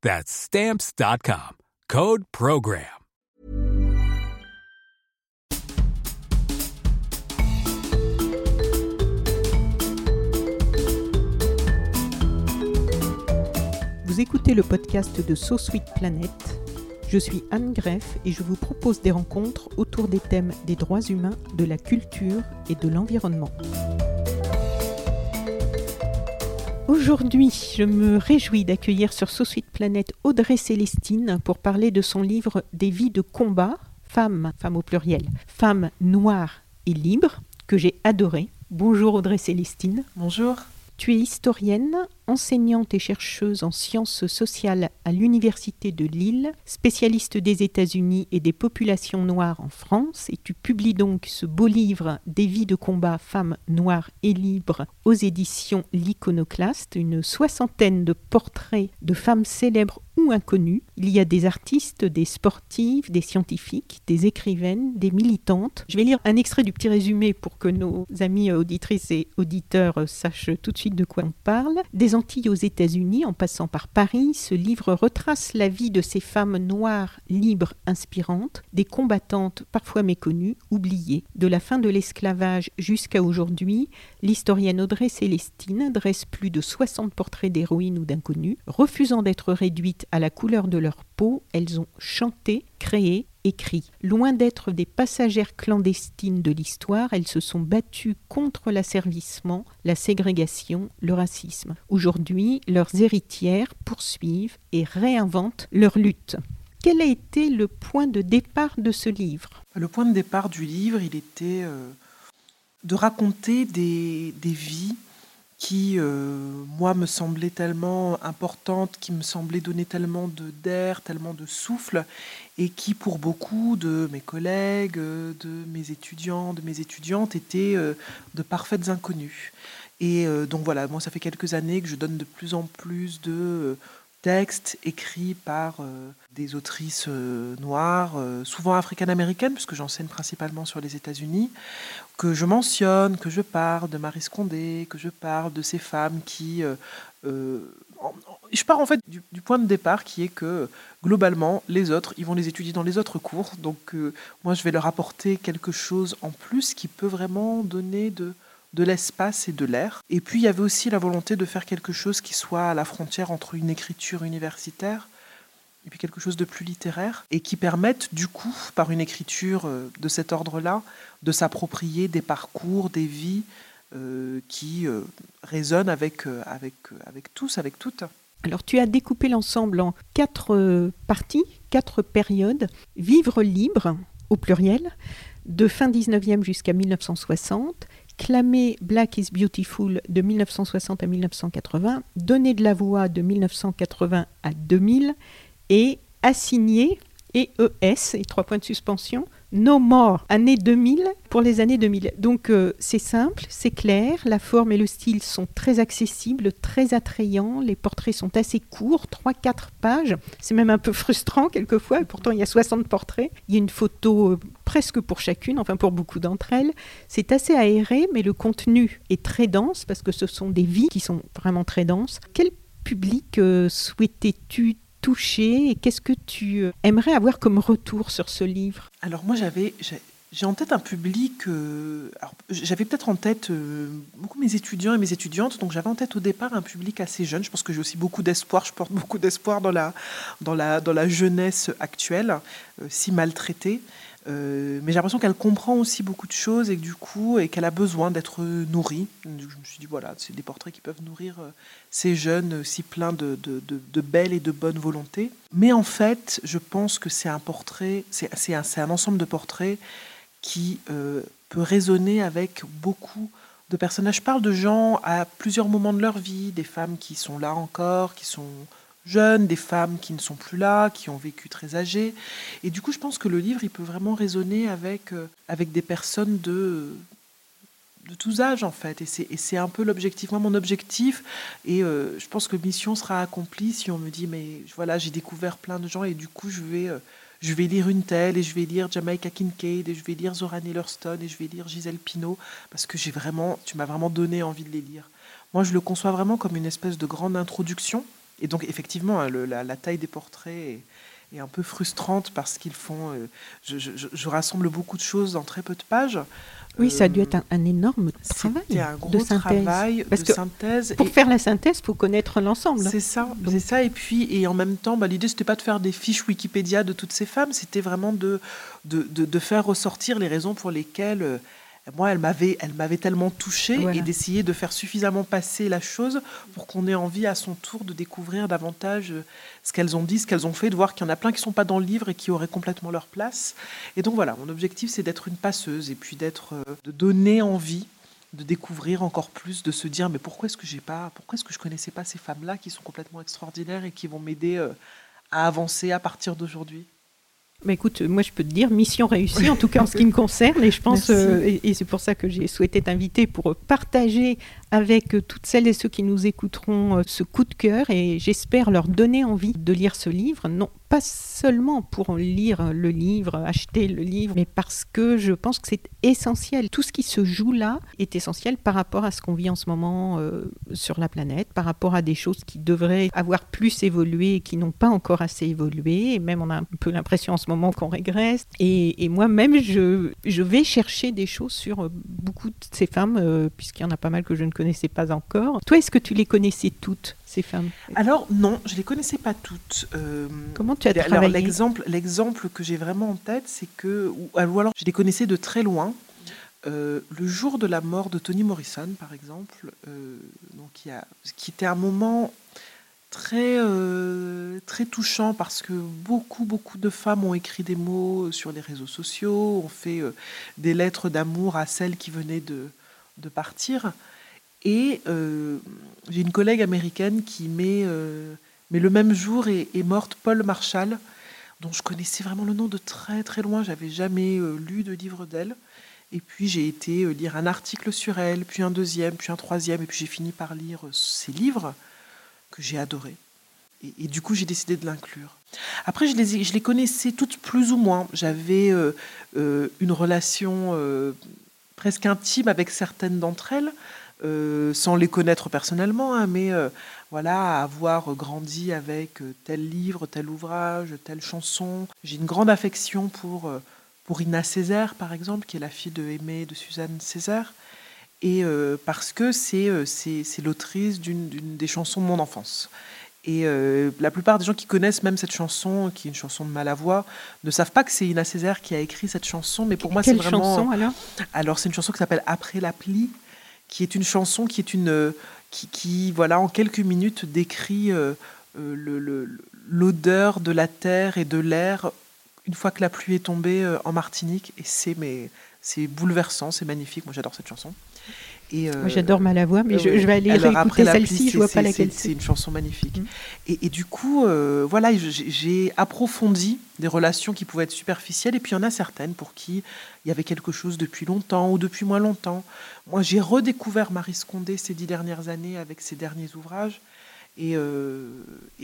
That's stamps.com. Code program. Vous écoutez le podcast de So Sweet Planet. Je suis Anne Greff et je vous propose des rencontres autour des thèmes des droits humains, de la culture et de l'environnement. Aujourd'hui, je me réjouis d'accueillir sur So Sweet Planet Audrey Célestine pour parler de son livre Des vies de combat, femmes, femmes au pluriel, femmes noires et libres, que j'ai adoré. Bonjour Audrey Célestine. Bonjour. Tu es historienne, enseignante et chercheuse en sciences sociales à l'Université de Lille, spécialiste des États-Unis et des populations noires en France, et tu publies donc ce beau livre Des vies de combat femmes noires et libres aux éditions L'Iconoclaste, une soixantaine de portraits de femmes célèbres ou inconnues. Il y a des artistes, des sportives, des scientifiques, des écrivaines, des militantes. Je vais lire un extrait du petit résumé pour que nos amis auditrices et auditeurs sachent tout de suite de quoi on parle. Des Antilles aux États-Unis, en passant par Paris, ce livre retrace la vie de ces femmes noires, libres, inspirantes, des combattantes parfois méconnues, oubliées. De la fin de l'esclavage jusqu'à aujourd'hui, l'historienne Audrey Célestine dresse plus de 60 portraits d'héroïnes ou d'inconnues. Refusant d'être réduites à la couleur de leur peau, elles ont chanté, créé, écrit. Loin d'être des passagères clandestines de l'histoire, elles se sont battues contre l'asservissement, la ségrégation, le racisme. Aujourd'hui, leurs héritières poursuivent et réinventent leur lutte. Quel a été le point de départ de ce livre? Le point de départ du livre, il était euh, de raconter des, des vies qui, euh, moi, me semblaient tellement importantes, qui me semblaient donner tellement de d'air, tellement de souffle, et qui, pour beaucoup de mes collègues, de mes étudiants, de mes étudiantes, étaient euh, de parfaites inconnues. Et euh, donc voilà, moi, ça fait quelques années que je donne de plus en plus de textes écrits par des autrices noires, souvent africaines-américaines, puisque j'enseigne principalement sur les États-Unis, que je mentionne, que je parle de Marie Scondé, que je parle de ces femmes qui... Euh, euh, je pars en fait du, point de départ qui est que globalement, les autres, ils vont les étudier dans les autres cours. Donc euh, moi, je vais leur apporter quelque chose en plus qui peut vraiment donner de, de l'espace et de l'air. Et puis, il y avait aussi la volonté de faire quelque chose qui soit à la frontière entre une écriture universitaire et puis quelque chose de plus littéraire, et qui permettent du coup, par une écriture euh, de cet ordre-là, de s'approprier des parcours, des vies euh, qui euh, résonnent avec, avec, avec tous, avec toutes. Alors tu as découpé l'ensemble en quatre parties, quatre périodes. Vivre libre, au pluriel, de fin 19e jusqu'à 1960, clamer Black is Beautiful de 1960 à 1980, donner de la voix de 1980 à 2000 et assigné EES et trois points de suspension No More année 2000 pour les années 2000. Donc euh, c'est simple, c'est clair, la forme et le style sont très accessibles, très attrayants, les portraits sont assez courts, 3-4 pages, c'est même un peu frustrant quelquefois, pourtant il y a 60 portraits, il y a une photo euh, presque pour chacune, enfin pour beaucoup d'entre elles, c'est assez aéré mais le contenu est très dense parce que ce sont des vies qui sont vraiment très denses. Quel public euh, souhaitais-tu touché et qu'est-ce que tu euh, aimerais avoir comme retour sur ce livre? Alors moi j'avais j'ai en tête un public, euh, j'avais peut-être en tête euh, beaucoup mes étudiants et mes étudiantes, donc j'avais en tête au départ un public assez jeune. Je pense que j'ai aussi beaucoup d'espoir, je porte beaucoup d'espoir dans la, dans, la, dans la jeunesse actuelle, si maltraitée. Euh, mais j'ai l'impression qu'elle comprend aussi beaucoup de choses et que du coup, et qu'elle a besoin d'être nourrie. Je me suis dit, voilà, c'est des portraits qui peuvent nourrir euh, ces jeunes si pleins de, de, belles et de bonnes volontés. Mais en fait, je pense que c'est un portrait, c'est un, ensemble de portraits qui euh, peut résonner avec beaucoup de personnages. Je parle de gens à plusieurs moments de leur vie, des femmes qui sont là encore, qui sont jeunes, des femmes qui ne sont plus là, qui ont vécu très âgées. Et du coup, je pense que le livre, il peut vraiment résonner avec, euh, avec des personnes de, de tous âges, en fait. Et c'est un peu l'objectif, moi, mon objectif. Et euh, je pense que mission sera accomplie si on me dit, mais voilà, j'ai découvert plein de gens et du coup, je vais... Euh, je vais lire une telle et je vais lire Jamaica Kincaid et je vais lire Zora Neale Hurston et je vais lire Gisèle Pinault parce que j'ai vraiment, tu m'as vraiment donné envie de les lire. Moi, je le conçois vraiment comme une espèce de grande introduction et donc, effectivement, hein, la, taille des portraits est, un peu frustrante parce qu'ils font. Euh, je, rassemble beaucoup de choses dans très peu de pages. Oui, ça a dû être un, énorme travail. Un gros travail de synthèse. Pour faire la synthèse, il faut connaître l'ensemble. C'est ça, c'est ça. Et puis, et en même temps, bah, l'idée, c'était pas de faire des fiches Wikipédia de toutes ces femmes, c'était vraiment de de, de, faire ressortir les raisons pour lesquelles euh, moi, elle m'avait, elle m'avait tellement touchée et d'essayer de faire suffisamment passer la chose pour qu'on ait envie à son tour de découvrir davantage euh, ce qu'elles ont dit, ce qu'elles ont fait, de voir qu'il y en a plein qui ne sont pas dans le livre et qui auraient complètement leur place. Et donc voilà, mon objectif, c'est d'être une passeuse et puis d'être, euh, de donner envie de découvrir encore plus, de se dire mais pourquoi est-ce que j'ai pas, pourquoi est-ce que je connaissais pas ces femmes-là qui sont complètement extraordinaires et qui vont m'aider euh, à avancer à partir d'aujourd'hui? Bah écoute, moi je peux te dire mission réussie, en tout cas en ce qui me concerne, et je pense, euh, et, c'est pour ça que j'ai souhaité t'inviter pour partager avec toutes celles et ceux qui nous écouteront euh, ce coup de cœur, et j'espère leur donner envie de lire ce livre, non pas seulement pour lire le livre, acheter le livre, mais parce que je pense que c'est essentiel. Tout ce qui se joue là est essentiel par rapport à ce qu'on vit en ce moment euh, sur la planète, par rapport à des choses qui devraient avoir plus évolué et qui n'ont pas encore assez évolué. Et même on a un peu l'impression en ce moment qu'on régresse. Et, moi-même, je, vais chercher des choses sur euh, beaucoup de ces femmes, euh, puisqu'il y en a pas mal que je ne connaissais pas encore. Toi, est-ce que tu les connaissais toutes? Ces femmes Alors non, je les connaissais pas toutes. Euh, Comment tu as travaillé l'exemple, l'exemple que j'ai vraiment en tête, c'est que, ou, alors je les connaissais de très loin. Euh, le jour de la mort de Toni Morrison, par exemple, euh, donc il y a, qui était un moment très, très touchant parce que beaucoup, beaucoup de femmes ont écrit des mots sur les réseaux sociaux, ont fait des lettres d'amour à celles qui venaient de, de partir. Et euh, j'ai une collègue américaine qui met, euh, le même jour est, morte Paul Marshall, dont je connaissais vraiment le nom de très très loin. J'avais jamais euh, lu de livre d'elle. Et puis j'ai été lire un article sur elle, puis un deuxième, puis un troisième, et puis j'ai fini par lire ses livres que j'ai adorés. Et, du coup, j'ai décidé de l'inclure. Après, je les, je les connaissais toutes plus ou moins. J'avais une relation presque intime avec certaines d'entre elles. Euh, sans les connaître personnellement, hein, mais euh, voilà, avoir grandi avec euh, tel livre, tel ouvrage, telle chanson. J'ai une grande affection pour, pour Ina Césaire, par exemple, qui est la fille de Aimée de Suzanne Césaire, et parce que c'est c'est l'autrice d'une des chansons de mon enfance. Et la plupart des gens qui connaissent même cette chanson, qui est une chanson de Malavoie, ne savent pas que c'est Ina Césaire qui a écrit cette chanson. Mais pour moi, c'est vraiment. chanson alors? Alors, c'est une chanson qui s'appelle Après la pluie qui est une chanson qui est une qui, voilà en quelques minutes décrit euh, euh, l'odeur de la terre et de l'air une fois que la pluie est tombée euh, en Martinique et c'est mais c'est bouleversant, c'est magnifique. Moi j'adore cette chanson. Et Moi j'adore Malavoie, mais je, vais aller réécouter celle-ci, je vois pas laquelle c'est. C'est une chanson magnifique. Mm. Et, et, du coup, voilà, j'ai approfondi des relations qui pouvaient être superficielles, et puis il y en a certaines pour qui il y avait quelque chose depuis longtemps ou depuis moins longtemps. Moi, j'ai redécouvert Marie Scondé ces dix dernières années avec ses derniers ouvrages. Et, euh,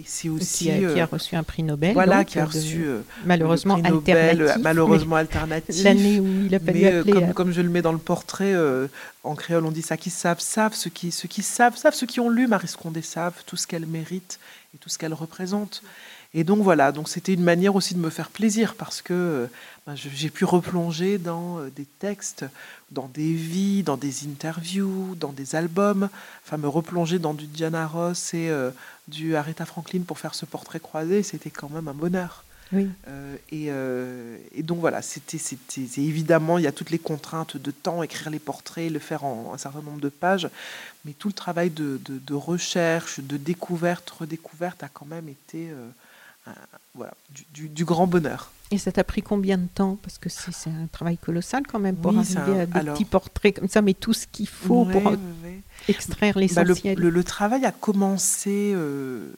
c'est aussi. Qui a, qui a, euh, reçu un prix Nobel. Voilà, qui a reçu. Euh, malheureusement alternatif. Malheureusement alternatif. L'année où il a fallu appeler comme, comme, je le mets dans le portrait, en créole, on dit ça qui savent, savent. Ceux qui, ceux qui savent, savent. Ceux qui ont lu Marie Scondé savent tout ce qu'elle mérite et tout ce qu'elle représente. Et donc voilà, donc c'était une manière aussi de me faire plaisir parce que euh, ben, j'ai pu replonger dans euh, des textes, dans des vies, dans des interviews, dans des albums, enfin me replonger dans du Diana Ross et euh, du Aretha Franklin pour faire ce portrait croisé, c'était quand même un bonheur. Oui. et, et, donc voilà, c'était, c'était évidemment, il y a toutes les contraintes de temps, écrire les portraits, le faire en un certain nombre de pages, mais tout le travail de, de, de recherche, de découverte, redécouverte a quand même été voilà, du, du, grand bonheur. Et ça t'a pris combien de temps? Parce que c'est un travail colossal quand même pour arriver à des petits portraits comme ça, mais tout ce qu'il faut pour extraire l'essentiel. Bah, le, le, travail a commencé euh,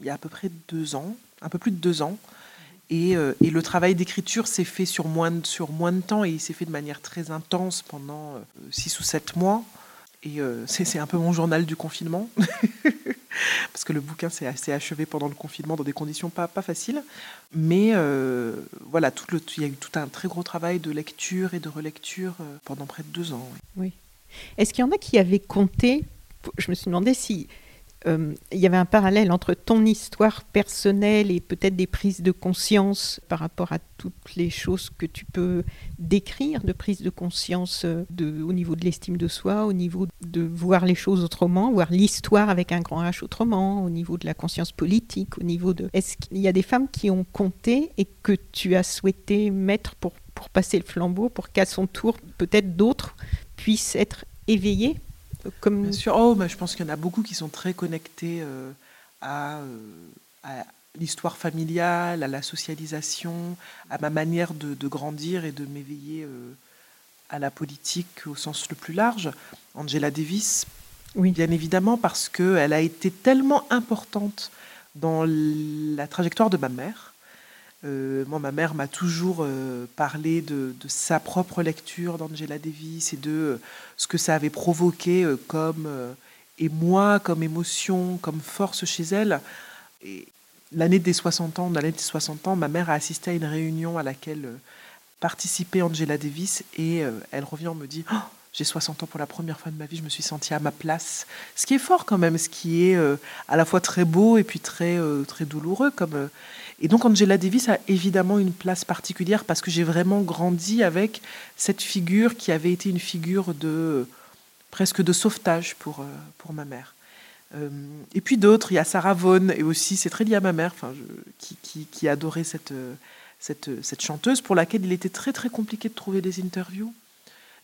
il y a à peu près deux ans, un peu plus de deux ans. Et, euh, et le travail d'écriture s'est fait sur moins, de, sur moins de temps et il s'est fait de manière très intense pendant euh, six ou sept mois. Et c'est un peu mon journal du confinement. parce que le bouquin s'est assez achevé pendant le confinement dans des conditions pas, pas faciles. Mais euh, voilà, tout le, il y a eu tout un très gros travail de lecture et de relecture euh, pendant près de deux ans. Oui. Est-ce qu'il y en a qui avaient compté Je me suis demandé si euh, il y avait un parallèle entre ton histoire personnelle et peut-être des prises de conscience par rapport à toutes les choses que tu peux décrire, de prise de conscience euh, au niveau de l'estime de soi, au niveau de voir les choses autrement, voir l'histoire avec un grand H autrement, au niveau de la conscience politique, au niveau de... Est-ce qu'il y a des femmes qui ont compté et que tu as souhaité mettre pour, pour passer le flambeau, pour qu'à son tour, peut-être d'autres puissent être éveillées? Comme... Bien sûr, oh, je pense qu'il y en a beaucoup qui sont très connectés euh, à, euh, à l'histoire familiale, à la socialisation, à ma manière de, de grandir et de m'éveiller euh, à la politique au sens le plus large. Angela Davis, oui. bien évidemment, parce qu'elle a été tellement importante dans la trajectoire de ma mère. Euh, moi, ma mère m'a toujours euh, parlé de, sa propre lecture d'Angela Davis et de euh, ce que ça avait provoqué comme émoi, comme émotion, comme force chez elle. Et l'année des 60 ans, l'année des 60 ans, ma mère a assisté à une réunion à laquelle participait Angela Davis et elle revient, me dit oh, j'ai 60 ans pour la première fois de ma vie, je me suis sentie à ma place. Ce qui est fort quand même, ce qui est à la fois très beau et puis très, très douloureux. Comme, et donc Angela Davis a évidemment une place particulière parce que j'ai vraiment grandi avec cette figure qui avait été une figure de presque de sauvetage pour, euh, pour ma mère. Euh, et puis d'autres, il y a Sarah Vaughan, et aussi c'est très lié à ma mère, qui, qui, qui, adorait cette, cette, cette, chanteuse, pour laquelle il était très très compliqué de trouver des interviews.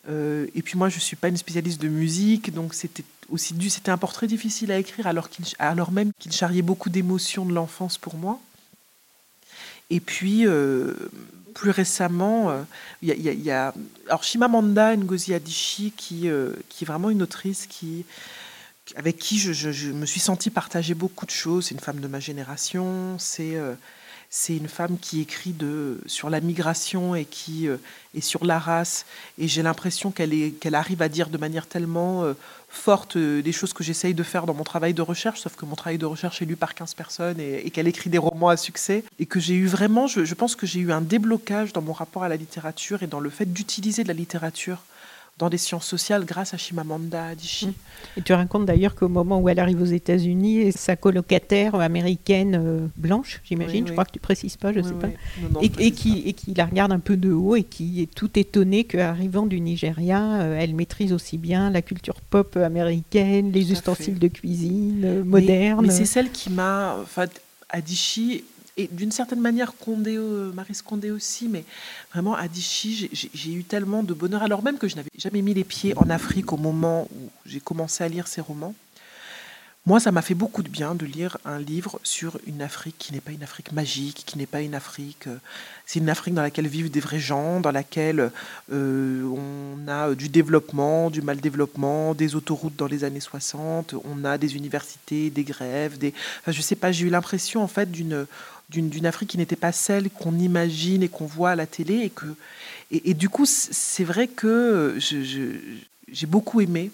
Euh, et puis moi, je ne suis pas une spécialiste de musique, donc c'était aussi dû, c'était un portrait difficile à écrire, alors, même qu'il charriait beaucoup d'émotions de l'enfance pour moi. Et puis, euh, plus récemment, il euh, y, y, a alors Shimamanda Ngozi Adichie, qui, qui est vraiment une autrice qui, avec qui je, je, me suis sentie partager beaucoup de choses. C'est une femme de ma génération, c'est c'est une femme qui écrit sur la migration et qui euh, sur la race. Et j'ai l'impression qu'elle arrive à dire de manière tellement euh, forte euh, des choses que j'essaye de faire dans mon travail de recherche, sauf que mon travail de recherche est lu par 15 personnes et, et qu'elle écrit des romans à succès. Et que j'ai eu vraiment, je, je pense que j'ai eu un déblocage dans mon rapport à la littérature et dans le fait d'utiliser de la littérature dans des sciences sociales grâce à Shimamanda Adichie. Mmh. Et tu racontes d'ailleurs qu'au moment où elle arrive aux États-Unis, sa colocataire américaine euh, blanche, j'imagine, oui, oui. je crois que tu précises pas, je ne oui, sais pas, non, non, et, et, qui, et, qui, la regarde un peu de haut et qui est tout étonnée qu'arrivant du Nigeria, euh, elle maîtrise aussi bien la culture pop américaine, les ustensiles de cuisine euh, modernes. Mais, mais c'est celle qui m'a... Adichie et d'une certaine manière Condé, euh, Marie Condé aussi, mais vraiment Adichie, j'ai eu tellement de bonheur, alors même que je n'avais jamais mis les pieds en Afrique au moment où j'ai commencé à lire ces romans. Moi, ça m'a fait beaucoup de bien de lire un livre sur une Afrique qui n'est pas une Afrique magique, qui n'est pas une Afrique. Euh, c'est une Afrique dans laquelle vivent des vrais gens, dans laquelle euh, on a du développement, du mal développement, des autoroutes dans les années 60, on a des universités, des grèves, des. Enfin, je sais pas, j'ai eu l'impression en fait d'une d'une Afrique qui n'était pas celle qu'on imagine et qu'on voit à la télé. Et, que, et, et du coup, c'est vrai que j'ai beaucoup aimé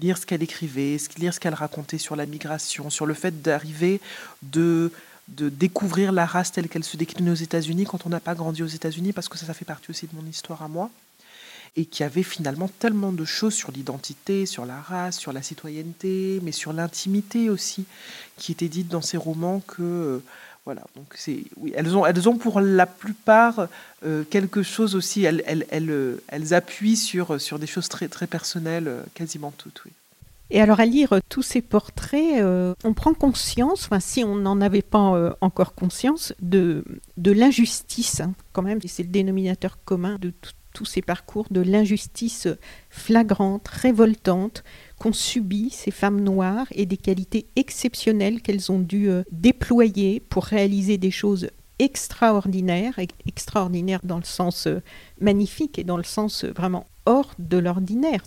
lire ce qu'elle écrivait, lire ce qu'elle racontait sur la migration, sur le fait d'arriver de, de découvrir la race telle qu'elle se décline aux États-Unis quand on n'a pas grandi aux États-Unis, parce que ça, ça fait partie aussi de mon histoire à moi et qui avait finalement tellement de choses sur l'identité, sur la race, sur la citoyenneté, mais sur l'intimité aussi, qui étaient dites dans ces romans que voilà, donc c'est oui, elles ont elles ont pour la plupart euh, quelque chose aussi. Elles, elles, elles, elles, appuient sur sur des choses très très personnelles, euh, quasiment toutes. Et alors à lire tous ces portraits, euh, on prend conscience, enfin si on n'en avait pas euh, encore conscience, de, de l'injustice, hein, quand même, c'est le dénominateur commun de tous ces parcours, de l'injustice flagrante, révoltante qu'ont subi ces femmes noires et des qualités exceptionnelles qu'elles ont dû euh, déployer pour réaliser des choses extraordinaires, extraordinaires dans le sens magnifique et dans le sens vraiment hors de l'ordinaire,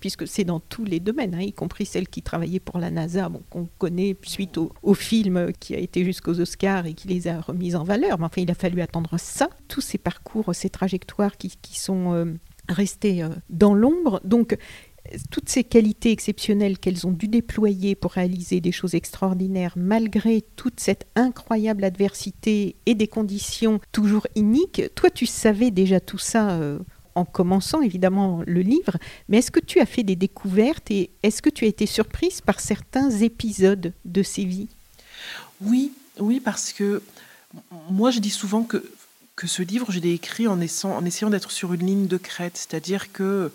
puisque c'est dans tous les domaines, hein, y compris celle qui travaillait pour la NASA, qu'on connaît suite au, film qui a été jusqu'aux Oscars et qui les a remises en valeur. Mais enfin, il a fallu attendre ça, tous ces parcours, ces trajectoires qui, sont euh, restées euh, dans l'ombre. Donc, toutes ces qualités exceptionnelles qu'elles ont dû déployer pour réaliser des choses extraordinaires, malgré toute cette incroyable adversité et des conditions toujours iniques, toi tu savais déjà tout ça euh, en commençant évidemment le livre, mais est-ce que tu as fait des découvertes et est-ce que tu as été surprise par certains épisodes de ces vies? Oui, oui, parce que moi je dis souvent que, que ce livre, je l'ai écrit en, en essayant d'être sur une ligne de crête, c'est-à-dire que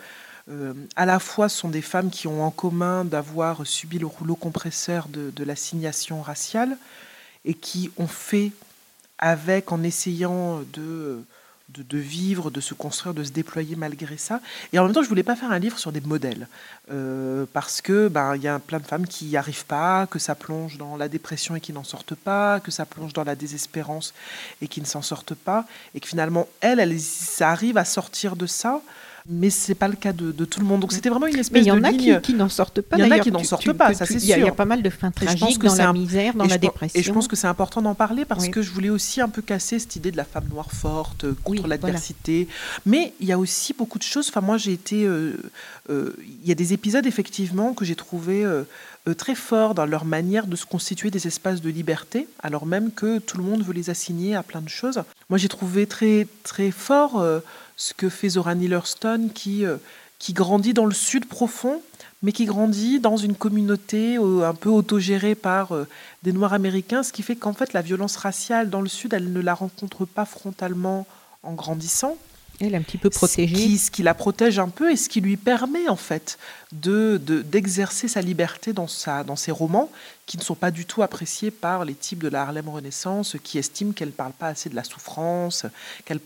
euh, à la fois sont des femmes qui ont en commun d'avoir subi le rouleau compresseur de, de l'assignation raciale et qui ont fait avec en essayant de de, vivre, de se construire, de se déployer malgré ça. Et en même temps, je voulais pas faire un livre sur des modèles, euh, parce que ben il y a plein de femmes qui n'y arrivent pas, que ça plonge dans la dépression et qui n'en sortent pas, que ça plonge dans la désespérance et qui ne s'en sortent pas, et que finalement elles, elles, ça arrive à sortir de ça mais c'est pas le cas de, tout le monde. Donc c'était vraiment une espèce de ligne. Il y en a qui, n'en sortent pas. Il y en a qui n'en sortent pas, ça c'est sûr. Il y a pas mal de fins tragiques dans la misère, dans la dépression. Et je pense que c'est important d'en parler parce que je voulais aussi un peu casser cette idée de la femme noire forte contre l'adversité. Mais il y a aussi beaucoup de choses. Enfin moi j'ai été, euh, euh, il y a des épisodes effectivement que j'ai trouvé euh, très forts dans leur manière de se constituer des espaces de liberté, alors même que tout le monde veut les assigner à plein de choses. Moi j'ai trouvé très très fort ce que fait Zora Neale qui, euh, qui grandit dans le sud profond, mais qui grandit dans une communauté euh, un peu autogérée par euh, des Noirs américains, ce qui fait qu'en fait la violence raciale dans le sud, elle ne la rencontre pas frontalement en grandissant. Elle est un petit peu protégée. Ce qui, ce qui, la protège un peu et ce qui lui permet en fait de, d'exercer sa liberté dans, ses romans, qui ne sont pas du tout appréciés par les types de la Harlem Renaissance, qui estiment qu'elle ne parle pas assez de la souffrance, qu'elle,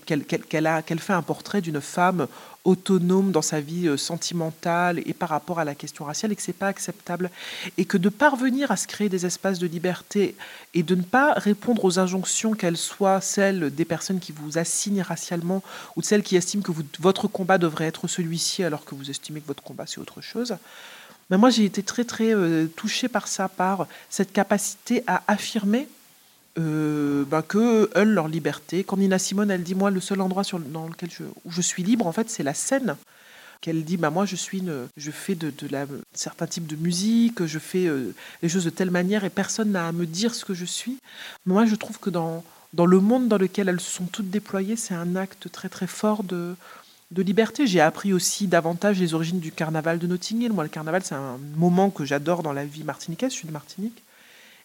fait un portrait d'une femme autonome dans sa vie euh, sentimentale et par rapport à la question raciale, et que c'est pas acceptable. Et que de parvenir à se créer des espaces de liberté et de ne pas répondre aux injonctions, qu'elles soient celles des personnes qui vous assignent racialement ou de celles qui estiment que votre combat devrait être celui-ci alors que vous estimez que votre combat c'est autre chose mais moi, j'ai été très, très euh, touchée par ça, par cette capacité à affirmer euh, bah, que eux, leur liberté. Quand Nina Simone, elle dit Moi, le seul endroit sur, dans lequel je, où je suis libre, en fait, c'est la scène. Qu'elle dit bah, Moi, je, suis je fais de, de la, certains types de musique, je fais euh, les choses de telle manière et personne n'a à me dire ce que je suis. moi, je trouve que dans, dans le monde dans lequel elles se sont toutes déployées, c'est un acte très, très fort de de liberté. J'ai appris aussi davantage les origines du carnaval de Notting Hill. Moi, le carnaval, c'est un moment que j'adore dans la vie martiniquaise. Je suis de Martinique.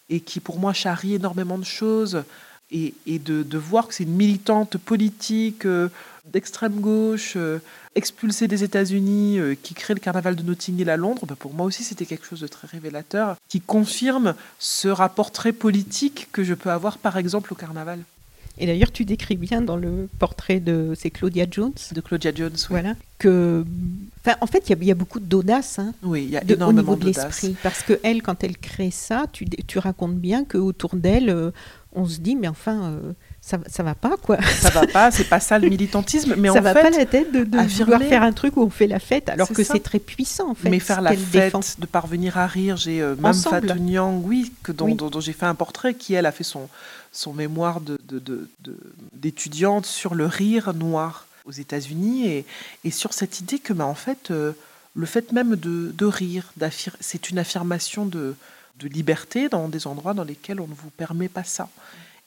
Et qui, pour moi, charrie énormément de choses. Et, de, voir que c'est une militante politique euh, d'extrême gauche, euh, expulsée des États-Unis, euh, qui crée le carnaval de Notting Hill à Londres, bah, pour moi aussi, c'était quelque chose de très révélateur, qui confirme ce rapport très politique que je peux avoir, par exemple, au carnaval. Et d'ailleurs, tu décris bien dans le portrait de c'est Claudia Jones. De Claudia Jones, Voilà. Que, enfin, en fait, il y, a beaucoup d'audace. Hein, oui, il y a énormément au niveau de l'esprit. Parce que elle, quand elle crée ça, tu, tu racontes bien qu'autour d'elle, euh, on se dit, mais enfin. Euh, ça, ça va pas quoi. Ça va pas, c'est pas ça le militantisme, mais ça en va fait, pas la tête de, de vouloir faire un truc où on fait la fête, alors que c'est très puissant en fait. Mais faire la fête, de parvenir à rire, j'ai euh, même Fatou oui, que dont, dont j'ai fait un portrait, qui elle a fait son son mémoire d'étudiante de, sur le rire noir aux États-Unis et, et, sur cette idée que, bah, en fait, euh, le fait même de, de rire, c'est une affirmation de, de liberté dans des endroits dans lesquels on ne vous permet pas ça.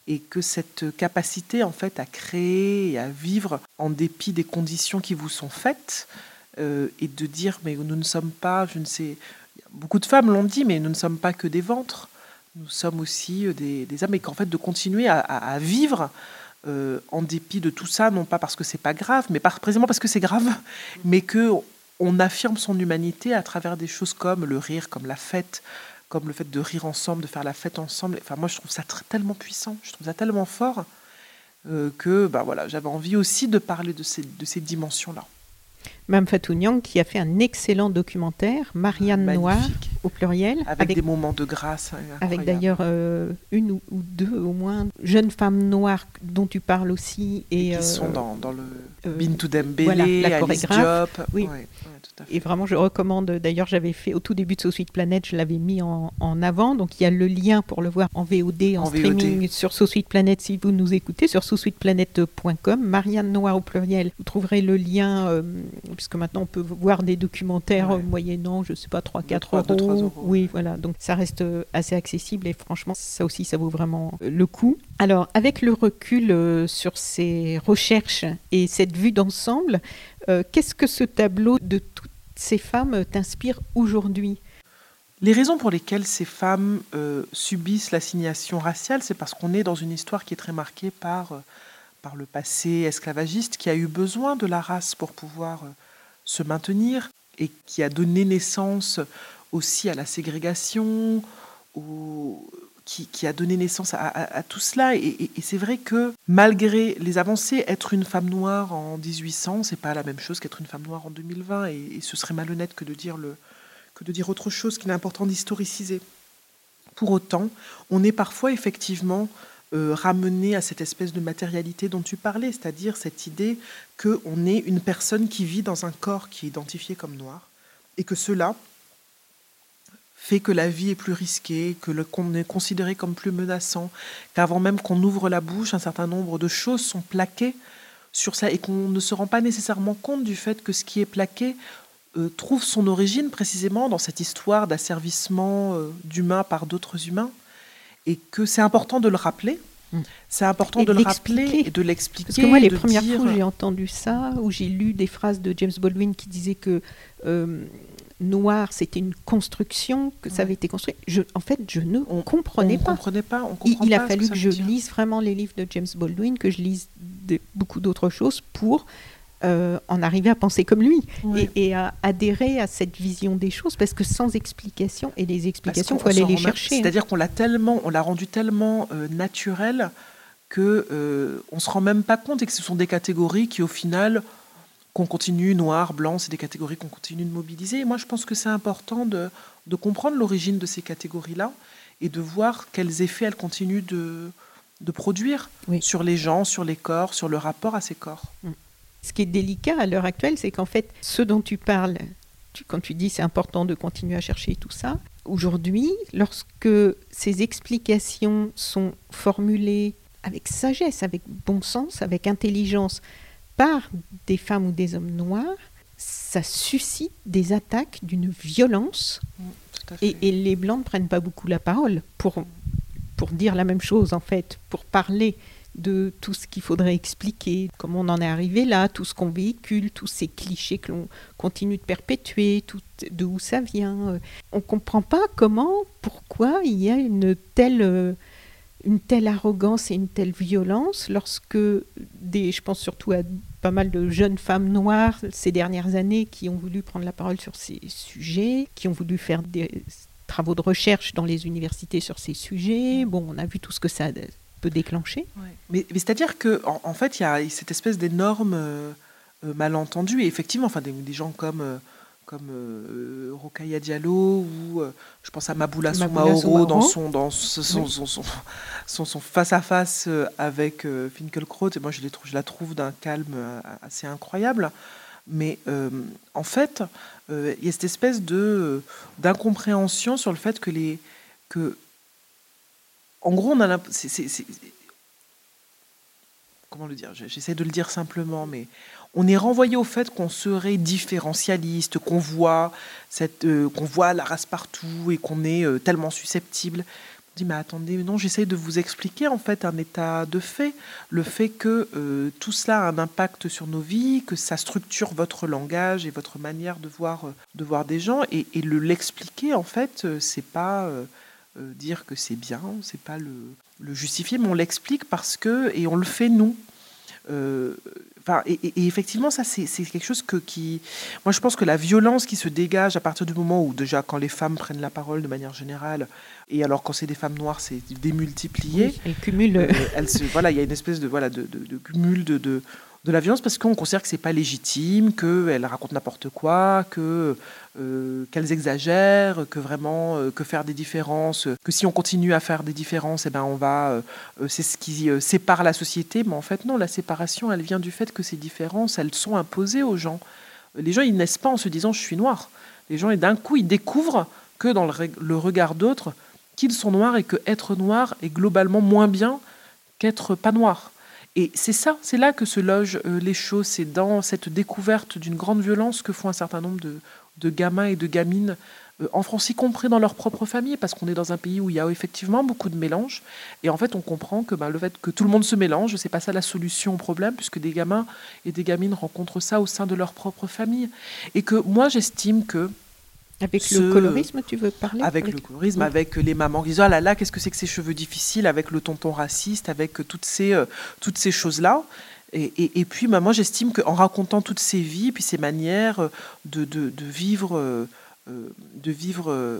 Et que cette capacité, en fait, à créer et à vivre en dépit des conditions qui vous sont faites, euh, et de dire, mais nous ne sommes pas, je ne sais, beaucoup de femmes l'ont dit, mais nous ne sommes pas que des ventres. Nous sommes aussi euh, des, âmes et qu'en fait de continuer à, vivre euh, en dépit de tout ça, non pas parce que c'est pas grave, mais précisément parce que c'est grave, mais que on affirme son humanité à travers des choses comme le rire, comme la fête, comme le fait de rire ensemble, de faire la fête ensemble. Enfin, moi, je trouve ça tellement puissant, je trouve ça tellement fort euh, que voilà, j'avais envie aussi de parler de ces, de ces dimensions-là. Mme Fatou qui a fait un excellent documentaire, Marianne Noire au pluriel. Avec, des moments de grâce. Avec d'ailleurs euh, une ou, deux au moins jeunes femmes noires dont tu parles aussi. Et, qui euh, sont dans, dans le euh, Bintou Dembélé, la Alice Diop. Oui. Et vraiment, je recommande. D'ailleurs, j'avais fait au tout début de So Sweet Planet, je l'avais mis en, avant. Donc, il y a le lien pour le voir en VOD, en, streaming sur So Sweet Planet si vous nous écoutez, sur sosweetplanet.com. Marianne Noire au pluriel. Vous trouverez le lien, puisque maintenant on peut voir des documentaires moyennant, je ne sais pas, 3-4 euros. Oui, voilà. Donc, ça reste euh, assez accessible et franchement, ça aussi, ça vaut vraiment euh, le coup. Alors, avec le recul sur ces recherches et cette vue d'ensemble, qu'est-ce que ce tableau de toutes ces femmes t'inspirent aujourd'hui? Les raisons pour lesquelles ces femmes euh, subissent l'assignation raciale, c'est parce qu'on est dans une histoire qui est très marquée par, euh, par le passé esclavagiste, qui a eu besoin de la race pour pouvoir euh, se maintenir et qui a donné naissance aussi à la ségrégation, au, qui, a donné naissance à, tout cela. Et, c'est vrai que malgré les avancées, être une femme noire en 1800, c'est pas la même chose qu'être une femme noire en 2020. Et, ce serait malhonnête que de dire le, que de dire autre chose qu'il est important d'historiciser. Pour autant, on est parfois effectivement euh, ramené à cette espèce de matérialité dont tu parlais, c'est-à-dire cette idée qu'on est une personne qui vit dans un corps qui est identifié comme noir, et que cela, fait que la vie est plus risquée, que qu'on est considéré comme plus menaçant, qu'avant même qu'on ouvre la bouche, un certain nombre de choses sont plaquées sur ça et qu'on ne se rend pas nécessairement compte du fait que ce qui est plaqué euh, trouve son origine précisément dans cette histoire d'asservissement euh, d'humains par d'autres humains et que c'est important de le rappeler. Mm. C'est important de, le rappeler et de l'expliquer. Parce que moi, les premières fois où j'ai entendu ça, où j'ai lu des phrases de James Baldwin qui disaient que euh, noir, c'était une construction, que ça avait été construit. Je, en fait, je ne comprenais pas. Comprenait pas il, a fallu que, je lise vraiment les livres de James Baldwin, que je lise beaucoup d'autres choses pour euh, en arriver à penser comme lui et, à adhérer à cette vision des choses, parce que sans explication, et les explications, il faut aller les chercher. Hein. C'est-à-dire qu'on l'a tellement, on l'a rendu tellement euh, naturel que euh, on se rend même pas compte et que ce sont des catégories qui, au final, qu'on continue, noir, blanc, c'est des catégories qu'on continue de mobiliser. Et moi, je pense que c'est important de, de comprendre l'origine de ces catégories-là et de voir quels effets elles continuent de, de produire sur les gens, sur les corps, sur le rapport à ces corps. Mm. Ce qui est délicat à l'heure actuelle, c'est qu'en fait, ce dont tu parles, tu, quand tu dis c'est important de continuer à chercher tout ça, aujourd'hui, lorsque ces explications sont formulées avec sagesse, avec bon sens, avec intelligence, par des femmes ou des hommes noirs, ça suscite des attaques d'une violence. Mm, et, et, les Blancs ne prennent pas beaucoup la parole pour, pour dire la même chose, en fait, pour parler de tout ce qu'il faudrait expliquer, comment on en est arrivé là, tout ce qu'on véhicule, tous ces clichés que l'on continue de perpétuer, tout, de où ça vient. On ne comprend pas comment, pourquoi il y a une telle euh, une telle arrogance et une telle violence lorsque des, je pense surtout à pas mal de jeunes femmes noires ces dernières années qui ont voulu prendre la parole sur ces sujets, qui ont voulu faire des travaux de recherche dans les universités sur ces sujets. Bon, on a vu tout ce que ça peut déclencher. Mais, c'est-à-dire que en, fait, il y a cette espèce d'énorme euh, euh, malentendu et effectivement, enfin des, gens comme euh, comme euh, Rokaya Diallo ou euh, je pense à Maboula Soumaoro dans son dans son, son, son, face à face avec euh, Finkelkraut et moi je, les trouve, je la trouve d'un calme assez incroyable. Mais en fait il y a cette espèce de d'incompréhension sur le fait que les que en gros on a comment le dire? J'essaie de le dire simplement mais on est renvoyé au fait qu'on serait différentialiste, qu'on voit, cette, euh, qu'on voit la race partout et qu'on est euh, tellement susceptible. On dit, mais attendez, non, j'essaie de vous expliquer en fait un état de fait, le fait que euh, tout cela a un impact sur nos vies, que ça structure votre langage et votre manière de voir, de voir des gens, et, le l'expliquer en fait, c'est pas dire que c'est bien, c'est pas le, le justifier, mais on l'explique parce que, et on le fait nous. et, effectivement, ça, c'est quelque chose que, qui. Moi, je pense que la violence qui se dégage à partir du moment où, déjà, quand les femmes prennent la parole de manière générale, et alors quand c'est des femmes noires, c'est démultiplié. elles cumulent. Euh, voilà, il y a une espèce de, voilà, de, de, de cumul de, de de la violence parce qu'on considère que c'est pas légitime, qu'elles racontent n'importe quoi, que euh, qu'elles exagèrent, que vraiment euh, que faire des différences, que si on continue à faire des différences, eh ben on va, euh, c'est ce qui sépare la société. Mais en fait non, la séparation, elle vient du fait que ces différences, elles sont imposées aux gens. Les gens, ils naissent pas en se disant je suis noir. Les gens, et d'un coup, ils découvrent que dans le, le regard d'autres, qu'ils sont noirs et que être noir est globalement moins bien qu'être pas noir. Et c'est ça, c'est là que se logent euh, les choses, c'est dans cette découverte d'une grande violence que font un certain nombre de, gamins et de gamines euh, en France, y compris dans leur propre famille, parce qu'on est dans un pays où il y a effectivement beaucoup de mélange. Et en fait, on comprend que bah, le fait que tout le monde se mélange, c'est pas ça la solution au problème, puisque des gamins et des gamines rencontrent ça au sein de leur propre famille. Et que moi, j'estime que avec le colorisme, tu veux parler Avec, le colorisme, avec les mamans qui disent Oh là là, qu'est-ce que c'est que ces cheveux difficiles, avec le tonton raciste, avec toutes ces, euh, toutes ces choses-là. Et, et, puis, bah, moi, j'estime qu'en racontant toutes ces vies, puis ces manières euh, de, de, de vivre, euh, de vivre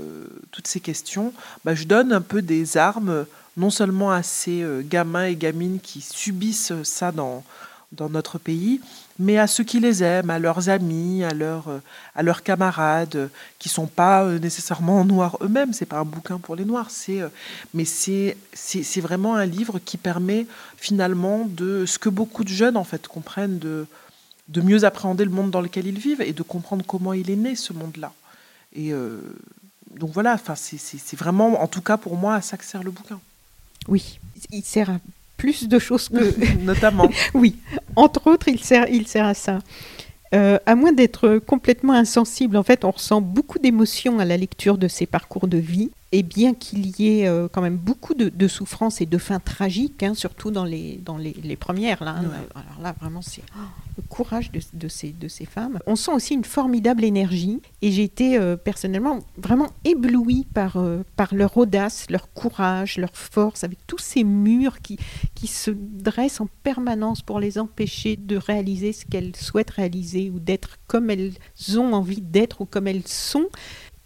toutes ces questions, bah, je donne un peu des armes, non seulement à ces gamins et gamines qui subissent ça dans, dans notre pays, mais à ceux qui les aiment, à leurs amis, à leurs, euh, à leurs camarades, euh, qui sont pas euh, nécessairement noirs eux-mêmes. C'est pas un bouquin pour les noirs, c'est, mais c'est, c'est, vraiment un livre qui permet finalement de ce que beaucoup de jeunes en fait comprennent de, de mieux appréhender le monde dans lequel ils vivent et de comprendre comment il est né ce monde-là. Et donc voilà, enfin c'est, c'est vraiment, en tout cas pour moi, à ça que sert le bouquin. Oui, il sert à plus de choses que... Notamment. oui, entre autres, il sert, il sert à ça. Euh, à moins d'être complètement insensible, en fait, on ressent beaucoup d'émotions à la lecture de ces parcours de vie. Et bien qu'il y ait euh, quand même beaucoup de, de souffrances et de fins tragiques, hein, surtout dans les, dans les, premières, là, hein, alors là, vraiment, c'est oh, le courage de, de, ces, de ces femmes. On sent aussi une formidable énergie. Et j'ai été euh, personnellement vraiment éblouie par, par leur audace, leur courage, leur force, avec tous ces murs qui, qui se dressent en permanence pour les empêcher de réaliser ce qu'elles souhaitent réaliser ou d'être comme elles ont envie d'être ou comme elles sont.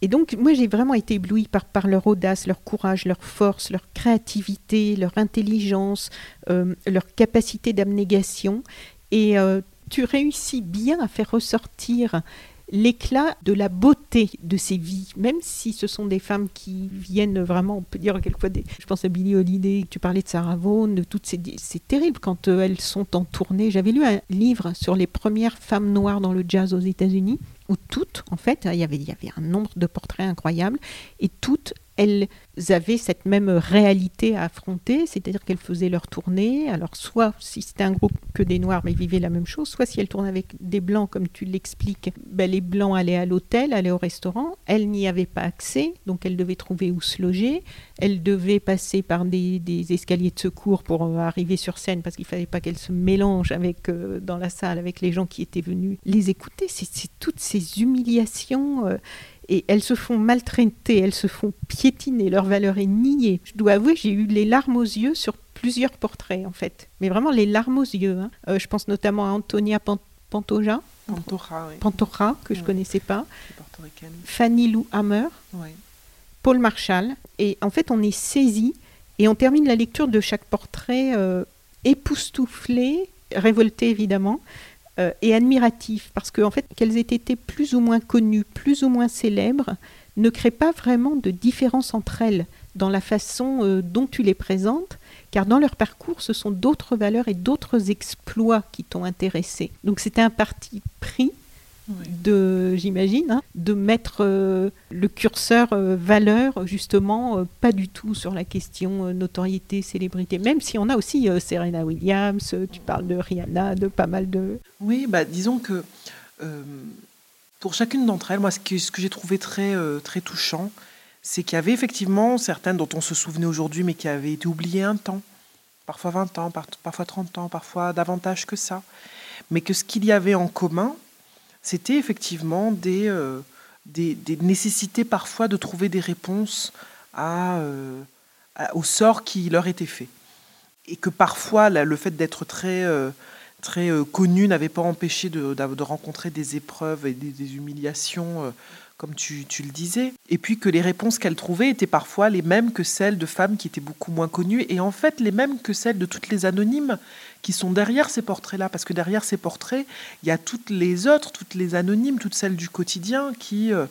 Et donc, moi, j'ai vraiment été éblouie par, leur audace, leur courage, leur force, leur créativité, leur intelligence, euh, leur capacité d'abnégation. Et euh, tu réussis bien à faire ressortir l'éclat de la beauté de ces vies, même si ce sont des femmes qui viennent vraiment, on peut dire quelquefois, je pense à Billie Holiday, tu parlais de Sarah Vaughan, de toutes ces, c'est terrible quand euh, elles sont en tournée. J'avais lu un livre sur les premières femmes noires dans le jazz aux États-Unis où toutes, en fait, il y avait, il y avait un nombre de portraits incroyables, et toutes elles avaient cette même réalité à affronter, c'est-à-dire qu'elles faisaient leur tournée. Alors, soit si c'était un groupe que des Noirs, mais ils vivaient la même chose, soit si elles tournaient avec des Blancs, comme tu l'expliques, ben, les Blancs allaient à l'hôtel, allaient au restaurant. Elles n'y avaient pas accès, donc elles devaient trouver où se loger. Elles devaient passer par des, escaliers de secours pour euh, arriver sur scène, parce qu'il ne fallait pas qu'elles se mélangent avec, euh, dans la salle avec les gens qui étaient venus les écouter. C'est toutes ces humiliations. Euh, et elles se font maltraiter, elles se font piétiner, leur valeur est niée. Je dois avouer, j'ai eu les larmes aux yeux sur plusieurs portraits en fait, mais vraiment les larmes aux yeux. Hein. Euh, je pense notamment à Antonia Pantoja. Pantoja, que je ne connaissais pas. Fanny Lou Hammer. Paul Marshall. Et en fait, on est saisi et on termine la lecture de chaque portrait euh, époustouflé, révolté évidemment, euh, et admiratif, parce qu'en en fait, qu'elles aient été plus ou moins connues, plus ou moins célèbres, ne crée pas vraiment de différence entre elles dans la façon euh, dont tu les présentes, car dans leur parcours, ce sont d'autres valeurs et d'autres exploits qui t'ont intéressé. Donc c'était un parti pris de, j'imagine, hein, de mettre euh, le curseur euh, valeur justement euh, pas du tout sur la question notoriété, célébrité, même si on a aussi Serena Williams, tu parles de Rihanna, de pas mal de... Oui, bah, disons que pour chacune d'entre elles, moi ce que, ce que j'ai trouvé très, très touchant, c'est qu'il y avait effectivement certaines dont on se souvenait aujourd'hui mais qui avaient été oubliées un temps, parfois 20 ans, parfois 30 ans, parfois davantage que ça, mais que ce qu'il y avait en commun, c'était effectivement euh, des, des, nécessités parfois de trouver des réponses euh, au sort qui leur était fait. Et que parfois, le fait d'être très, euh, très connues n'avaient pas empêché de, rencontrer des épreuves et des, humiliations comme tu, le disais, et puis que les réponses qu'elle trouvait étaient parfois les mêmes que celles de femmes qui étaient beaucoup moins connues, et en fait les mêmes que celles de toutes les anonymes qui sont derrière ces portraits-là, parce que derrière ces portraits, il y a toutes les autres, toutes les anonymes, toutes celles du quotidien qui, euh,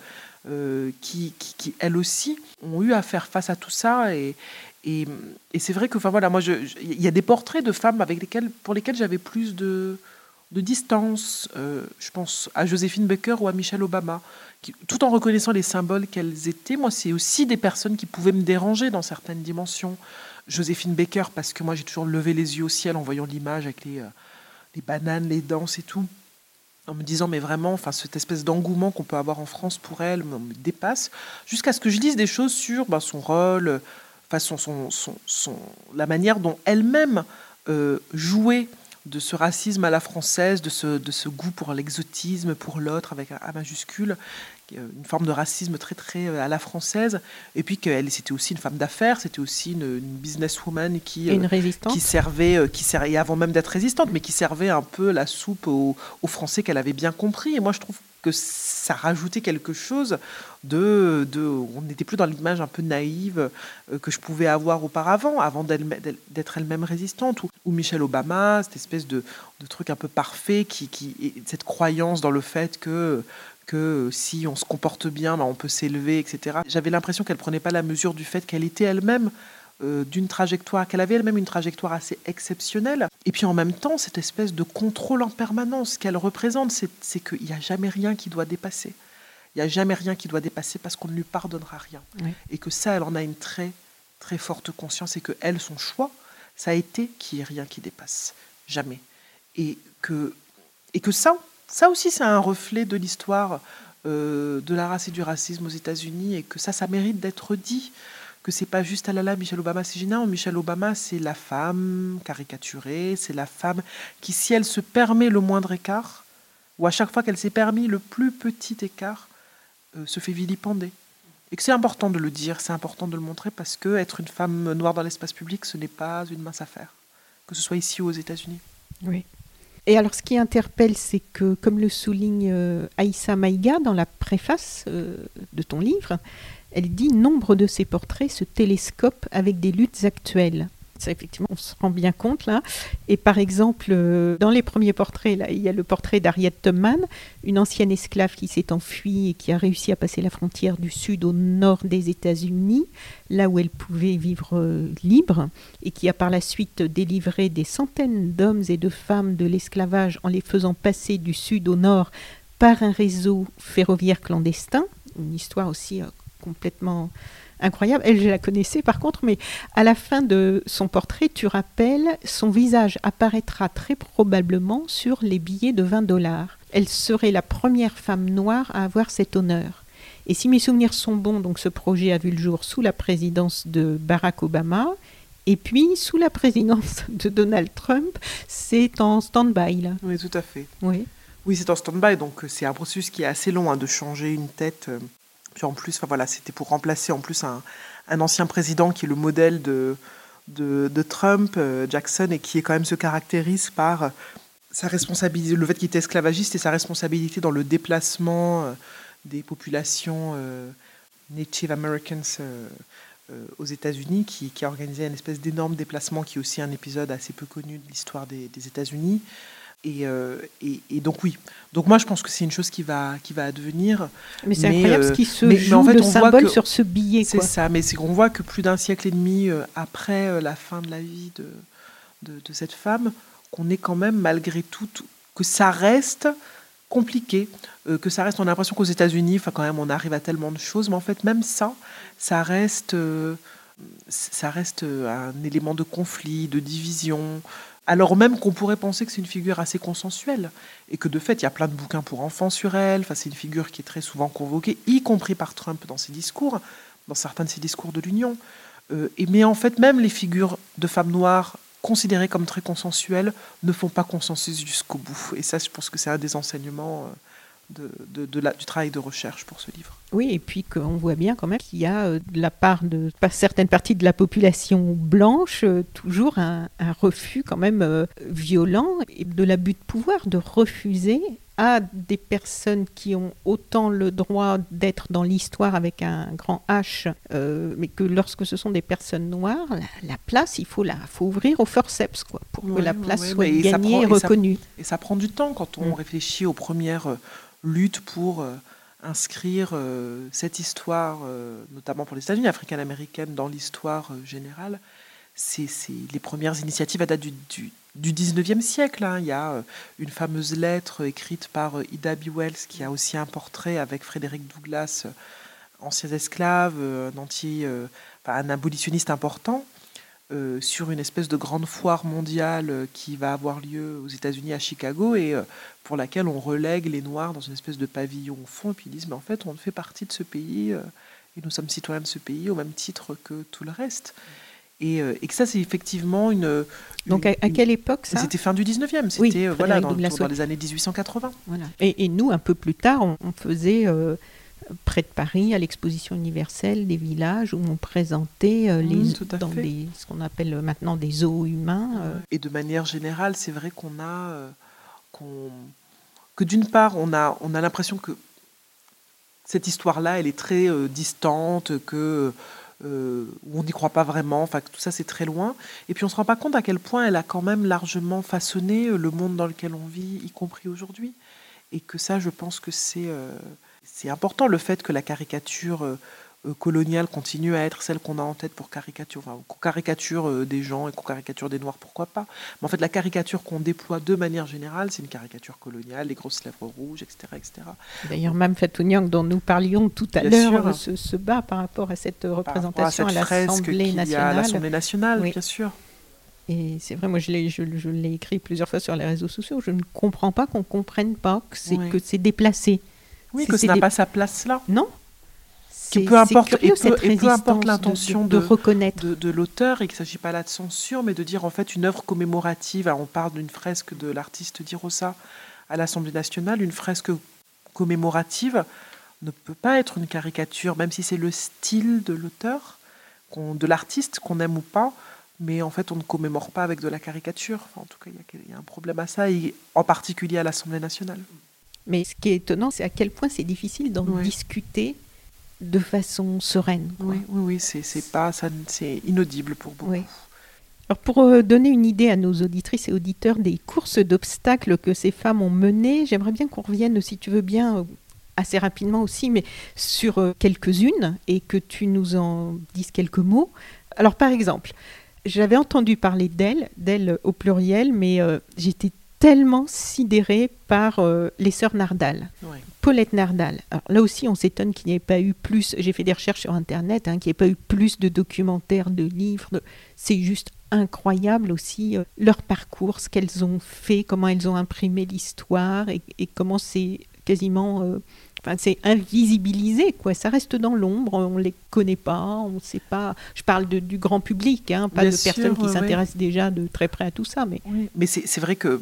euh, qui, qui, elles aussi, ont eu à faire face à tout ça, et, et, c'est vrai que, enfin voilà, moi, il y a des portraits de femmes avec lesquelles, pour lesquelles j'avais plus de, de distance. Euh, je pense à Joséphine Baker ou à Michelle Obama tout en reconnaissant les symboles qu'elles étaient, moi, c'est aussi des personnes qui pouvaient me déranger dans certaines dimensions. Joséphine Baker, parce que moi, j'ai toujours levé les yeux au ciel en voyant l'image avec les, euh, les bananes, les danses et tout, en me disant, mais vraiment, enfin, cette espèce d'engouement qu'on peut avoir en France pour elle me, dépasse, jusqu'à ce que je lise des choses sur ben, son rôle, façon, son, son, la manière dont elle-même euh, jouait de ce racisme à la française, de ce, de ce goût pour l'exotisme, pour l'autre avec un A majuscule, euh, une forme de racisme très très euh, à la française, et puis qu'elle c'était aussi une femme d'affaires, c'était aussi une, businesswoman qui une euh, qui servait, qui servait, et avant même d'être résistante, mais qui servait un peu la soupe aux, aux Français qu'elle avait bien compris. Et moi je trouve que ça rajoutait quelque chose de, de on n'était plus dans l'image un peu naïve euh, que je pouvais avoir auparavant, avant d'être elle-même résistante, ou, ou, Michelle Obama, cette espèce de, de, truc un peu parfait, qui, qui, cette croyance dans le fait que que si on se comporte bien, ben, on peut s'élever, etc. J'avais l'impression qu'elle prenait pas la mesure du fait qu'elle était elle-même euh, d'une trajectoire, qu'elle avait elle-même une trajectoire assez exceptionnelle. Et puis en même temps, cette espèce de contrôle en permanence qu'elle représente, c'est qu'il n'y a jamais rien qui doit dépasser. Il n'y a jamais rien qui doit dépasser parce qu'on ne lui pardonnera rien. Et que ça, elle en a une très, très forte conscience et que elle, son choix, ça a été qu'il n'y ait rien qui dépasse. Jamais. Et que, et que ça, ça aussi, c'est un reflet de l'histoire euh, de la race et du racisme aux États-Unis et que ça, ça mérite d'être dit que c'est pas juste ah là là Michelle Obama c'est gênant. Michelle Obama c'est la femme caricaturée c'est la femme qui si elle se permet le moindre écart ou à chaque fois qu'elle s'est permis le plus petit écart euh, se fait vilipender. Et que c'est important de le dire c'est important de le montrer parce que être une femme noire dans l'espace public ce n'est pas une mince affaire que ce soit ici ou aux États-Unis. Oui et alors, ce qui interpelle, c'est que, comme le souligne euh, Aïssa Maïga dans la préface euh, de ton livre, elle dit Nombre de ces portraits se télescopent avec des luttes actuelles. Effectivement, on se rend bien compte là. Et par exemple, euh, dans les premiers portraits, il y a le portrait d'Harriet Tubman, une ancienne esclave qui s'est enfuie et qui a réussi à passer la frontière du sud au nord des États-Unis, là où elle pouvait vivre euh, libre, et qui a par la suite délivré des centaines d'hommes et de femmes de l'esclavage en les faisant passer du sud au nord par un réseau ferroviaire clandestin. Une histoire aussi euh, complètement incroyable. Elle, je la connaissais par contre, mais à la fin de son portrait, tu rappelles, son visage apparaîtra très probablement sur les billets de 20 dollars. Elle serait la première femme noire à avoir cet honneur. Et si mes souvenirs sont bons, donc ce projet a vu le jour sous la présidence de Barack Obama. Et puis, sous la présidence de Donald Trump, c'est en stand-by. Oui, tout à fait. Oui. Oui, c'est en stand-by, donc c'est un processus qui est assez long hein, de changer une tête euh, puis en plus, enfin, voilà, c'était pour remplacer en plus un, ancien président qui est le modèle de, de, Trump, euh, Jackson, et qui est quand même se caractérise par sa responsabilité, le fait qu'il était esclavagiste et sa responsabilité dans le déplacement euh, des populations euh, Native Americans aux États-Unis, qui, a organisé une espèce d'énorme déplacement, qui est aussi un épisode assez peu connu de l'histoire des États-Unis. Euh, et, et, donc oui. Donc moi je pense que c'est une chose qui va qui va advenir. Mais c'est incroyable ce qui se joue en fait, le symbole sur ce billet. C'est ça. Mais c'est qu'on voit que plus d'un siècle et demi euh, après euh, la fin de la vie de, de, de cette femme, qu'on est quand même malgré tout que ça reste compliqué, que ça reste. On a l'impression qu'aux États-Unis, enfin quand même, on arrive à tellement de choses, mais en fait même ça, ça reste ça reste un élément de conflit, de division, alors même qu'on pourrait penser que c'est une figure assez consensuelle, et que de fait, il y a plein de bouquins pour enfants sur elle, enfin, c'est une figure qui est très souvent convoquée, y compris par Trump dans ses discours, dans certains de ses discours de l'Union. Euh, mais en fait, même les figures de femmes noires considérées comme très consensuelles ne font pas consensus jusqu'au bout. Et ça, je pense que c'est un des enseignements euh, de, de, la, du travail de recherche pour ce livre. Oui, et puis qu'on voit bien quand même qu'il y a de la part de certaines parties de la population blanche toujours un, un, refus quand même violent de l'abus de pouvoir, de refuser à des personnes qui ont autant le droit d'être dans l'histoire avec un grand H, euh, mais que lorsque ce sont des personnes noires, la, place, il faut, la, faut ouvrir au forceps quoi, pour que la place soit gagnée et, reconnue. Et ça, prend du temps quand on mm. réfléchit aux premières euh, luttes pour euh, inscrire cette histoire, notamment pour les États-Unis, africaine-américaine, dans l'histoire générale. C'est les premières initiatives à date du, du du 19e siècle. Hein. Il y a euh, une fameuse lettre écrite par euh, Ida B. Wells qui a aussi un portrait avec Frédéric Douglass, euh, ancien esclave, un abolitionniste important, sur une espèce de grande foire mondiale qui va avoir lieu aux États-Unis à Chicago et pour laquelle on relègue les Noirs dans une espèce de pavillon au fond et puis ils disent mais en fait on fait partie de ce pays et nous sommes citoyens de ce pays au même titre que tout le reste. Euh, et, que ça, c'est effectivement une. Donc, à, quelle époque ça? C'était fin du 19e, c'était euh, voilà, dans, dans, les années 1880. Voilà. Et, nous, un peu plus tard, on, faisait euh, près de Paris, à l'exposition universelle des villages, où on présentait les, mmh, dans des, ce qu'on appelle maintenant des zoos humains. Et de manière générale, c'est vrai qu'on a. que d'une part, on a, on a l'impression que cette histoire-là, elle est très distante, que euh, on n'y croit pas vraiment, enfin tout ça c'est très loin. Et puis on ne se rend pas compte à quel point elle a quand même largement façonné euh, le monde dans lequel on vit, y compris aujourd'hui. Et que ça, je pense que c'est euh, c'est important, le fait que la caricature euh, coloniale continue à être celle qu'on a en tête pour caricature, enfin, qu'on caricature euh, des gens et qu'on caricature des noirs, pourquoi pas. Mais en fait, la caricature qu'on déploie de manière générale, c'est une caricature coloniale, les grosses lèvres rouges, etc. etc. D'ailleurs, Mme Fatounyang, dont nous parlions tout à l'heure, se, se, bat par rapport à cette représentation à, l'Assemblée nationale. l'Assemblée nationale, bien sûr. Et c'est vrai, moi je l'ai, je, l'ai écrit plusieurs fois sur les réseaux sociaux, je ne comprends pas qu'on ne comprenne pas que c'est, que c'est déplacé. Oui, que ça n'a pas sa place là. Non, peu importe, et peu, importe l'intention de, reconnaître de, l'auteur, et qu'il ne s'agit pas là de censure, mais de dire en fait une œuvre commémorative. on parle d'une fresque de l'artiste Dirosa à l'Assemblée nationale. Une fresque commémorative ne peut pas être une caricature, même si c'est le style de l'auteur, de l'artiste, qu'on aime ou pas. Mais en fait, on ne commémore pas avec de la caricature. en tout cas, il y, a un problème à ça, et en particulier à l'Assemblée nationale. Mais ce qui est étonnant, c'est à quel point c'est difficile d'en discuter de façon sereine. Oui, oui, oui c'est pas ça, c'est inaudible pour beaucoup. Alors pour euh, donner une idée à nos auditrices et auditeurs des courses d'obstacles que ces femmes ont menées, j'aimerais bien qu'on revienne, si tu veux bien, euh, assez rapidement aussi, mais sur euh, quelques-unes et que tu nous en dises quelques mots. Alors par exemple, j'avais entendu parler d'elle, d'elle au pluriel, mais j'étais tellement sidérée par les sœurs Nardal. Paulette Nardal. Alors, là aussi, on s'étonne qu'il n'y ait pas eu plus. J'ai fait des recherches sur Internet, hein, qu'il n'y ait pas eu plus de documentaires, de livres. C'est juste incroyable aussi euh, leur parcours, ce qu'elles ont fait, comment elles ont imprimé l'histoire et, comment c'est quasiment. Euh, enfin, c'est invisibilisé, quoi. Ça reste dans l'ombre, on ne les connaît pas, on ne sait pas. Je parle de, du grand public, hein, pas de personnes qui s'intéressent déjà de très près à tout ça. Mais, mais c'est vrai que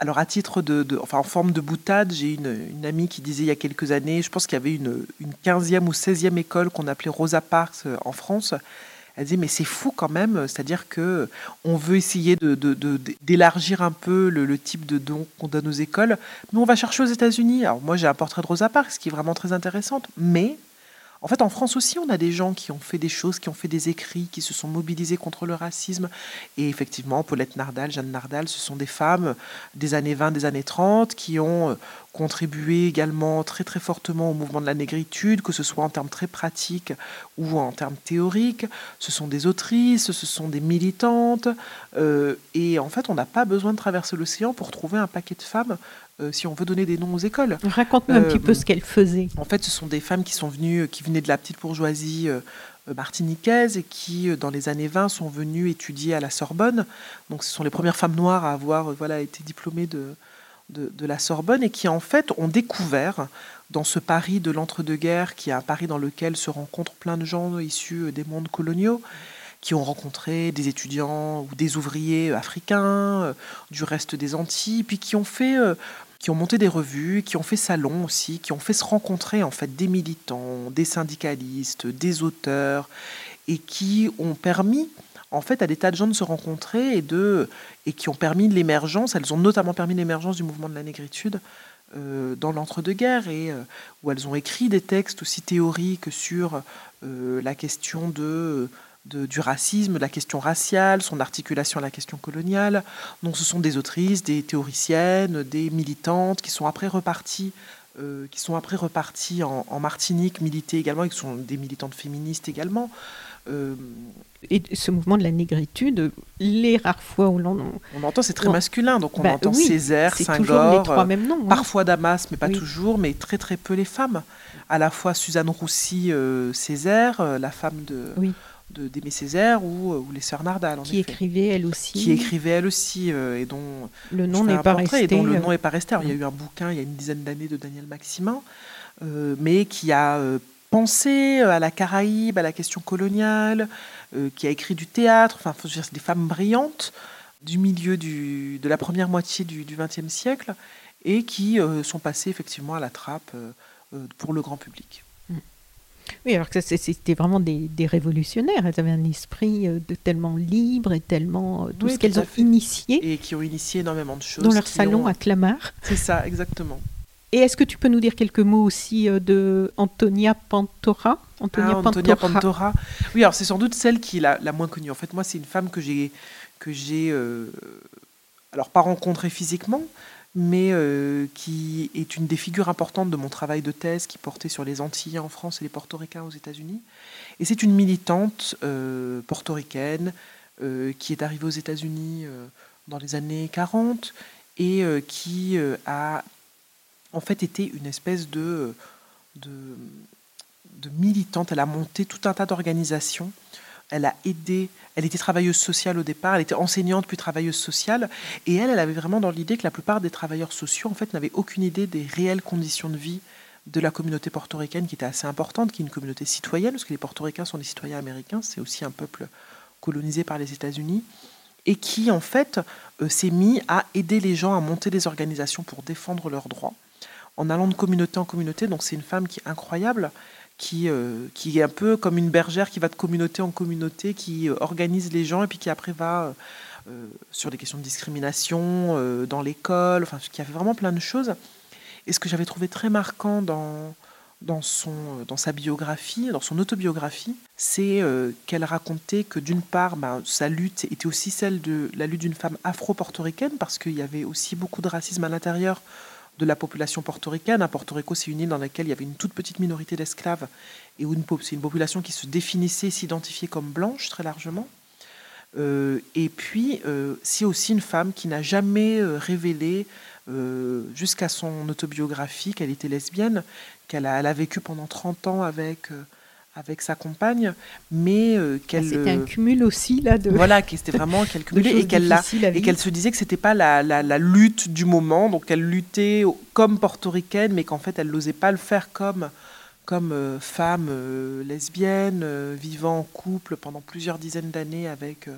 alors à titre de, enfin en forme de boutade, j'ai une, amie qui disait il y a quelques années, je pense qu'il y avait une, une 15e ou 16e école qu'on appelait Rosa Parks euh, en France. Elle disait mais c'est fou quand même, c'est-à-dire que on veut essayer d'élargir un peu le, le, type de dons qu'on donne aux écoles, mais on va chercher aux États-Unis. Alors moi j'ai un portrait de Rosa Parks qui est vraiment très intéressante, mais en fait, en France aussi, on a des gens qui ont fait des choses, qui ont fait des écrits, qui se sont mobilisés contre le racisme. Et effectivement, Paulette Nardal, Jeanne Nardal, ce sont des femmes des années 20, des années 30, qui ont euh, contribué également très très fortement au mouvement de la négritude, que ce soit en termes très pratiques ou en termes théoriques. Ce sont des autrices, ce sont des militantes. Euh, et en fait, on n'a pas besoin de traverser l'océan pour trouver un paquet de femmes euh, si on veut donner des noms aux écoles. Raconte-nous un petit peu ce qu'elles faisaient. En fait, ce sont des femmes qui sont venues, qui venaient de la petite bourgeoisie euh, martiniquaise et qui, dans les années 20, sont venues étudier à la Sorbonne. Donc, ce sont les premières femmes noires à avoir voilà, été diplômées de, de, la Sorbonne et qui, en fait, ont découvert dans ce Paris de l'entre-deux-guerres, qui est un Paris dans lequel se rencontrent plein de gens issus des mondes coloniaux, qui ont rencontré des étudiants ou des ouvriers africains du reste des Antilles, puis qui ont fait qui ont monté des revues, qui ont fait salon aussi, qui ont fait se rencontrer en fait des militants, des syndicalistes, des auteurs, et qui ont permis en fait à des tas de gens de se rencontrer et de et qui ont permis l'émergence. Elles ont notamment permis l'émergence du mouvement de la négritude euh, dans l'entre-deux-guerres et euh, où elles ont écrit des textes aussi théoriques sur euh, la question de, du racisme, la question raciale, son articulation à la question coloniale. Donc ce sont des autrices, des théoriciennes, des militantes qui sont après reparties qui sont après en Martinique, militer également, et qui sont des militantes féministes également. Euh, et ce mouvement de la négritude, les rares fois où l'on... On entend, c'est très masculin, donc on bah entend Césaire, les trois mêmes noms, hein. parfois Damas, mais pas toujours, mais très très peu les femmes. À la fois Suzanne Roussy, euh, Césaire, euh, la femme de... d'Aimé Césaire ou, ou, les sœurs Nardal. qui écrivait elle aussi. Qui écrivait elle aussi et dont le nom n'est pas resté. Et dont le nom n'est pas resté. il y a eu un bouquin il y a une dizaine d'années de Daniel Maximin, mais qui a penser euh, à la Caraïbe, à la question coloniale, euh, qui a écrit du théâtre, enfin, c'est des femmes brillantes du milieu du, de la première moitié du XXe siècle et qui euh, sont passées effectivement à la trappe pour le grand public. Mm. Oui, alors que c'était vraiment des, révolutionnaires. Elles avaient un esprit de tellement libre et tellement tout ce qu'elles ont initié. Et qui ont initié énormément de choses. Dans leur salon à Clamart. C'est ça, exactement. Et est-ce que tu peux nous dire quelques mots aussi euh, de Antonia Pantora? Antonia, ah, Antonia Pantora. Oui, alors c'est sans doute celle qui est la, moins connue. En fait, moi, c'est une femme que j'ai, que j'ai, euh, alors pas rencontrée physiquement, mais euh, qui est une des figures importantes de mon travail de thèse qui portait sur les Antilles en France et les Portoricains aux États-Unis. Et c'est une militante portoricaine qui est arrivée aux États-Unis dans les années 40 et qui a en fait était une espèce de, de, militante. Elle a monté tout un tas d'organisations. Elle a aidé, elle était travailleuse sociale au départ, elle était enseignante puis travailleuse sociale, et elle, elle avait vraiment dans l'idée que la plupart des travailleurs sociaux, en fait, n'avaient aucune idée des réelles conditions de vie de la communauté portoricaine, qui était assez importante, qui est une communauté citoyenne, parce que les portoricains sont des citoyens américains, c'est aussi un peuple colonisé par les États-Unis, et qui, en fait, euh, s'est mis à aider les gens à monter des organisations pour défendre leurs droits en allant de communauté en communauté. Donc c'est une femme qui est incroyable, qui, euh, qui est un peu comme une bergère qui va de communauté en communauté, qui euh, organise les gens et puis qui après va sur des questions de discrimination dans l'école, enfin qui a fait vraiment plein de choses. Et ce que j'avais trouvé très marquant dans, dans, son, dans sa biographie, dans son autobiographie, c'est qu'elle racontait que d'une part, bah, sa lutte était aussi celle de la lutte d'une femme afro-portoricaine, parce qu'il y avait aussi beaucoup de racisme à l'intérieur de la population portoricaine. À Porto Rico, c'est une île dans laquelle il y avait une toute petite minorité d'esclaves et c'est une population qui se définissait, s'identifiait comme blanche très largement. Euh, et puis, euh, c'est aussi une femme qui n'a jamais euh, jusqu'à son autobiographie, qu'elle était lesbienne, qu'elle a, elle a vécu pendant 30 ans avec avec sa compagne, mais euh, qu'elle. C'était un cumul aussi là de. Voilà, que c'était vraiment qu'elle cumulait et qu'elle et qu'elle se disait que c'était pas la, la, lutte du moment, donc elle luttait comme portoricaine, mais qu'en fait elle n'osait pas le faire comme comme euh, femme euh, lesbienne vivant en couple pendant plusieurs dizaines d'années avec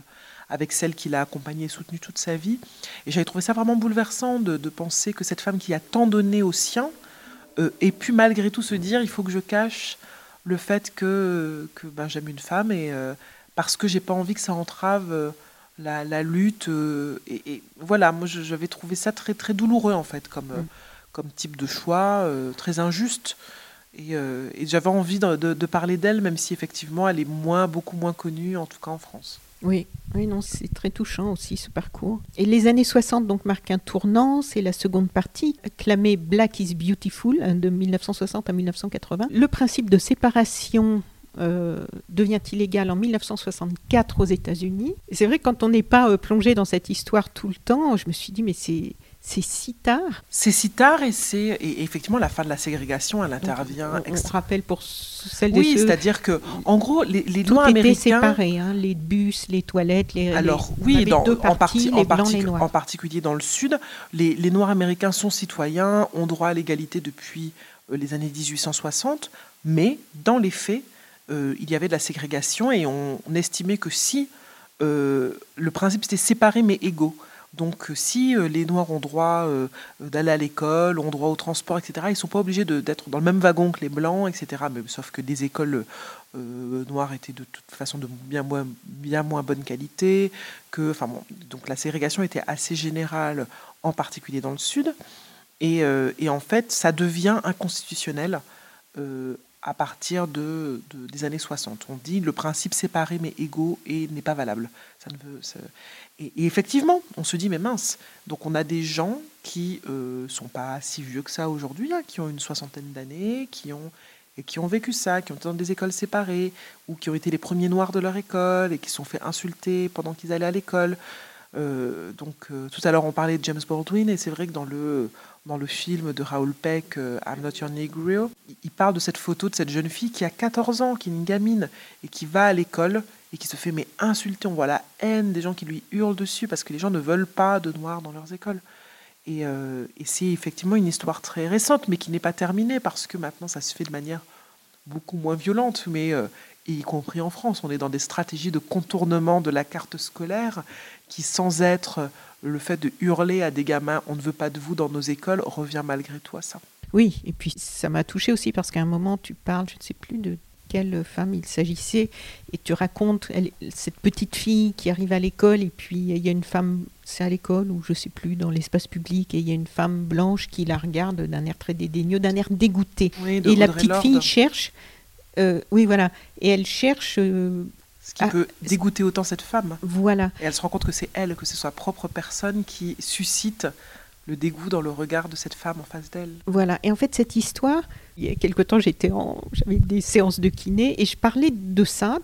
avec celle qui l'a accompagnée et soutenue toute sa vie. Et j'avais trouvé ça vraiment bouleversant de, de, penser que cette femme qui a tant donné aux siens ait pu malgré tout se dire il faut que je cache le fait que, que ben, j'aime une femme et euh, parce que j'ai pas envie que ça entrave euh, la, lutte. Euh, et, voilà, moi j'avais trouvé ça très, très douloureux en fait comme, mm. comme type de choix, très injuste. Et, j'avais envie de parler d'elle, même si effectivement elle est moins, beaucoup moins connue, en tout cas en France. Oui, oui, non, c'est très touchant aussi ce parcours. Et les années 60 donc marquent un tournant, c'est la seconde partie, clamée Black is Beautiful hein, de 1960 à 1980. Le principe de séparation euh, devient illégal en 1964 aux États-Unis? C'est vrai que quand on n'est pas euh, plongé dans cette histoire tout le temps, je me suis dit mais c'est c'est si tard. C'est si tard et c'est effectivement la fin de la ségrégation, elle intervient. On, on, rappelle pour celles Oui, c'est-à-dire que en gros les, les Tout était séparé, hein, les bus, les toilettes, les. Alors oui, dans, en, partie, en, en, particulier dans le sud, les, les, Noirs américains sont citoyens, ont droit à l'égalité depuis euh, les années 1860, mais dans les faits, euh, il y avait de la ségrégation et on, estimait que si euh, le principe c'était séparé mais égaux Donc si les Noirs ont droit d'aller à l'école, ont droit au transport, etc., ils ne sont pas obligés d'être dans le même wagon que les Blancs, etc. Sauf que des écoles noires étaient de toute façon de bien moins, bonne qualité. Que, donc la ségrégation était assez générale, en particulier dans le Sud. Et en fait, ça devient inconstitutionnel à partir de, des années 60. On dit le principe séparé mais égaux et n'est pas valable. Ça ne veut, et, effectivement, on se dit mais mince. Donc on a des gens qui euh, sont pas si vieux que ça aujourd'hui, hein, qui ont une soixantaine d'années, qui ont et qui ont vécu ça, qui ont été des écoles séparées ou qui ont été les premiers noirs de leur école et qui se sont fait insulter pendant qu'ils allaient à l'école. Euh, donc euh, tout à l'heure on parlait de James Baldwin et c'est vrai que dans le dans le film de Raoul Peck, euh, I'm Not Your Negro, il parle de cette photo de cette jeune fille qui a 14 ans, qui est une gamine, et qui va à l'école et qui se fait mais insulter. On voit la haine des gens qui lui hurlent dessus parce que les gens ne veulent pas de noirs dans leurs écoles. Et, euh, et c'est effectivement une histoire très récente, mais qui n'est pas terminée parce que maintenant ça se fait de manière beaucoup moins violente, mais euh, y compris en France, on est dans des stratégies de contournement de la carte scolaire qui, sans être le fait de hurler à des gamins on ne veut pas de vous dans nos écoles revient malgré tout à ça. Oui, et puis ça m'a touché aussi parce qu'à un moment tu parles, je ne sais plus de quelle femme il s'agissait, et tu racontes cette petite fille qui arrive à l'école, et puis il y a une femme, c'est à l'école ou je ne sais plus, dans l'espace public, et il y a une femme blanche qui la regarde d'un air très dédaigneux, d'un air dégoûté. et la petite fille cherche, euh, oui voilà, et elle cherche euh, ce qui ah, peut dégoûter autant cette femme. Voilà. Et elle se rend compte que c'est elle, que c'est sa propre personne qui suscite le dégoût dans le regard de cette femme en face d'elle. Voilà. Et en fait, cette histoire, il y a quelque temps, j'étais en, j'avais des séances de kiné et je parlais de ça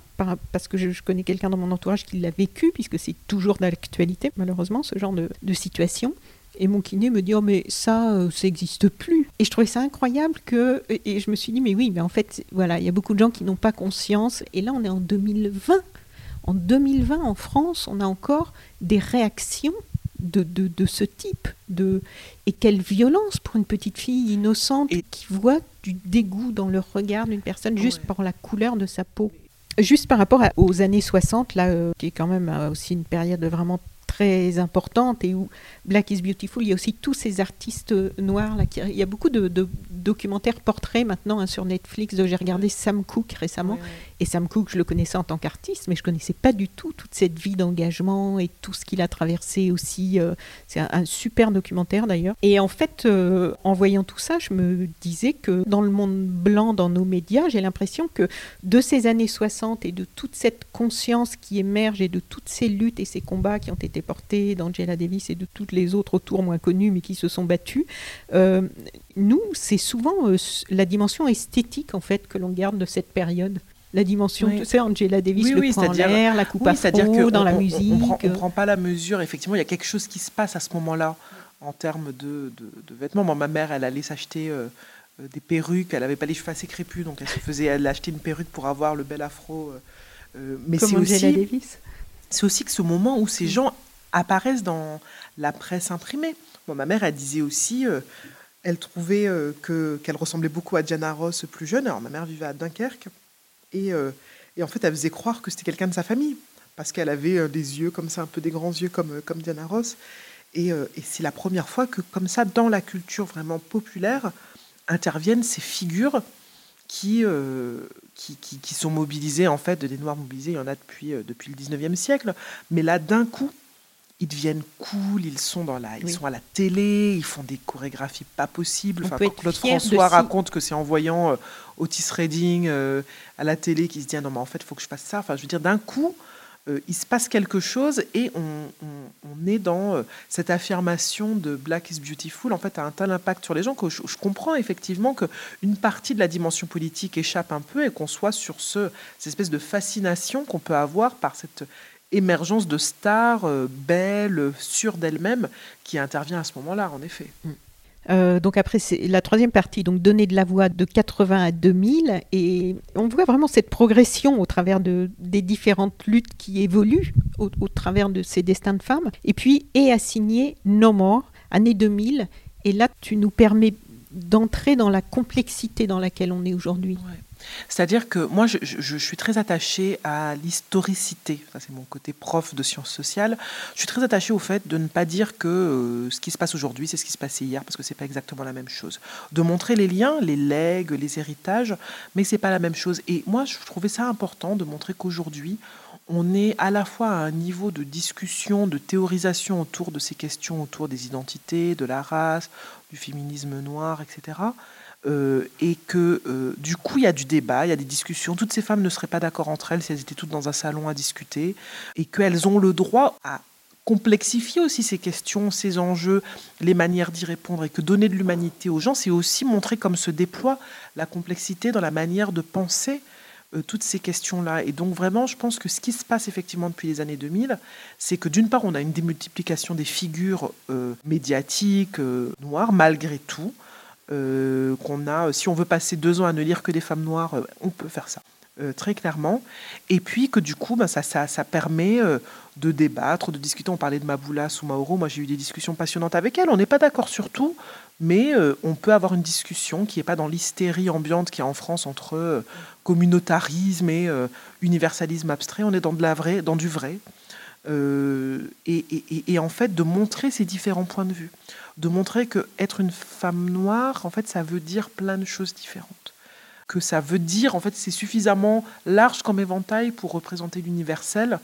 parce que je, connais quelqu'un dans mon entourage qui l'a vécu, puisque c'est toujours d'actualité, malheureusement, ce genre de, de situation. Et mon kiné me dit oh mais ça euh, ça n'existe plus. Et je trouvais ça incroyable que et je me suis dit mais oui mais en fait voilà il y a beaucoup de gens qui n'ont pas conscience et là on est en 2020. En 2020 en France on a encore des réactions de, de, de, ce type. De... Et quelle violence pour une petite fille innocente et... qui voit du dégoût dans le regard d'une personne juste par la couleur de sa peau. Juste par rapport aux années 60, là, euh, qui est quand même euh, aussi une période vraiment très importante et où Black is Beautiful, il y a aussi tous ces artistes noirs. Là, il y a beaucoup de, documentaires portraits maintenant hein, sur Netflix. J'ai regardé Sam Cooke récemment. Et Sam Cooke, je le connaissais en tant qu'artiste, mais je connaissais pas du tout toute cette vie d'engagement et tout ce qu'il a traversé aussi. Euh, c'est un, super documentaire d'ailleurs. Et en fait, euh, en voyant tout ça, je me disais que dans le monde blanc, dans nos médias, j'ai l'impression que de ces années 60 et de toute cette conscience qui émerge et de toutes ces luttes et ces combats qui ont été portés d'Angela Davis et de toutes les autres autour moins connus mais qui se sont battus, euh, nous, c'est souvent la dimension esthétique en fait que l'on garde de cette période la dimension, tu sais, Angela Davis oui, le prend l'air, la coupe c'est-à-dire que dans la musique. On ne prend, pas la mesure, effectivement, il y a quelque chose qui se passe à ce moment-là en termes de, de, vêtements. Moi, ma mère, elle allait s'acheter euh, euh, des perruques, elle n'avait pas les cheveux assez crépus, donc elle se faisait, elle achetait une perruque pour avoir le bel afro. Euh, mais c'est aussi, c'est aussi que ce moment où ces mm. gens apparaissent dans la presse imprimée. Bon, ma mère, elle disait aussi, elle trouvait que qu'elle ressemblait beaucoup à Diana Ross plus jeune. Alors ma mère vivait à Dunkerque. Euh, et, en fait, elle faisait croire que c'était quelqu'un de sa famille, parce qu'elle avait euh, des yeux comme ça, un peu des grands yeux comme, euh, comme Diana Ross. Et, c'est la première fois que, comme ça, dans la culture vraiment populaire, interviennent ces figures qui, qui, qui, sont mobilisées, en fait, des Noirs mobilisés, il y en a depuis, depuis le 19e siècle. Mais là, d'un coup, ils deviennent cool, ils sont dans la, ils sont à la télé, ils font des chorégraphies pas possibles. Enfin, Claude François raconte que c'est en voyant Otis Redding euh, à la télé qui se dit ah non mais en fait il faut que je fasse ça. Enfin je veux dire d'un coup euh, il se passe quelque chose et on, est dans euh, cette affirmation de Black is beautiful en fait a un tel impact sur les gens que je, comprends effectivement que une partie de la dimension politique échappe un peu et qu'on soit sur ce cette espèce de fascination qu'on peut avoir par cette émergence de stars belles, sûres d'elles-mêmes, qui intervient à ce moment-là, en effet. Mm. Euh, donc après, c'est la troisième partie, donc donner de la voix de 80 à 2000, et on voit vraiment cette progression au travers de, des différentes luttes qui évoluent au, travers de ces destins de femmes. Et puis, est assigné No More, année 2000, et là, tu nous permets d'entrer dans la complexité dans laquelle on est aujourd'hui. C'est-à-dire que moi, je, suis très attachée à l'historicité. Ça, c'est mon côté prof de sciences sociales. Je suis très attachée au fait de ne pas dire que euh, ce qui se passe aujourd'hui, c'est ce qui se passait hier, parce que c'est pas exactement la même chose. De montrer les liens, les legs, les héritages, mais c'est pas la même chose. Et moi, je trouvais ça important de montrer qu'aujourd'hui, on est à la fois à un niveau de discussion, de théorisation autour de ces questions, autour des identités, de la race, du féminisme noir, etc. Euh, et que euh, du coup il y a du débat, il y a des discussions. Toutes ces femmes ne seraient pas d'accord entre elles si elles étaient toutes dans un salon à discuter, et qu'elles ont le droit à complexifier aussi ces questions, ces enjeux, les manières d'y répondre, et que donner de l'humanité aux gens, c'est aussi montrer comme se déploie la complexité dans la manière de penser euh, toutes ces questions-là. Et donc vraiment, je pense que ce qui se passe effectivement depuis les années 2000, c'est que d'une part, on a une démultiplication des figures euh, médiatiques euh, noires, malgré tout. qu'on a, si on veut passer deux ans à ne lire que des femmes noires, on peut faire ça. Très clairement. Et puis que du coup, ben, ça, permet de débattre, de discuter. On parlait de Maboula ou Mauro. Moi, j'ai eu des discussions passionnantes avec elle. On n'est pas d'accord sur tout, mais on peut avoir une discussion qui n'est pas dans l'hystérie ambiante qui est en France entre communautarisme et euh, universalisme abstrait. On est dans de la vraie, dans du vrai. Euh, et, en fait de montrer ces différents points de vue, de montrer que être une femme noire, en fait, ça veut dire plein de choses différentes, que ça veut dire, en fait, c'est suffisamment large comme éventail pour représenter l'universel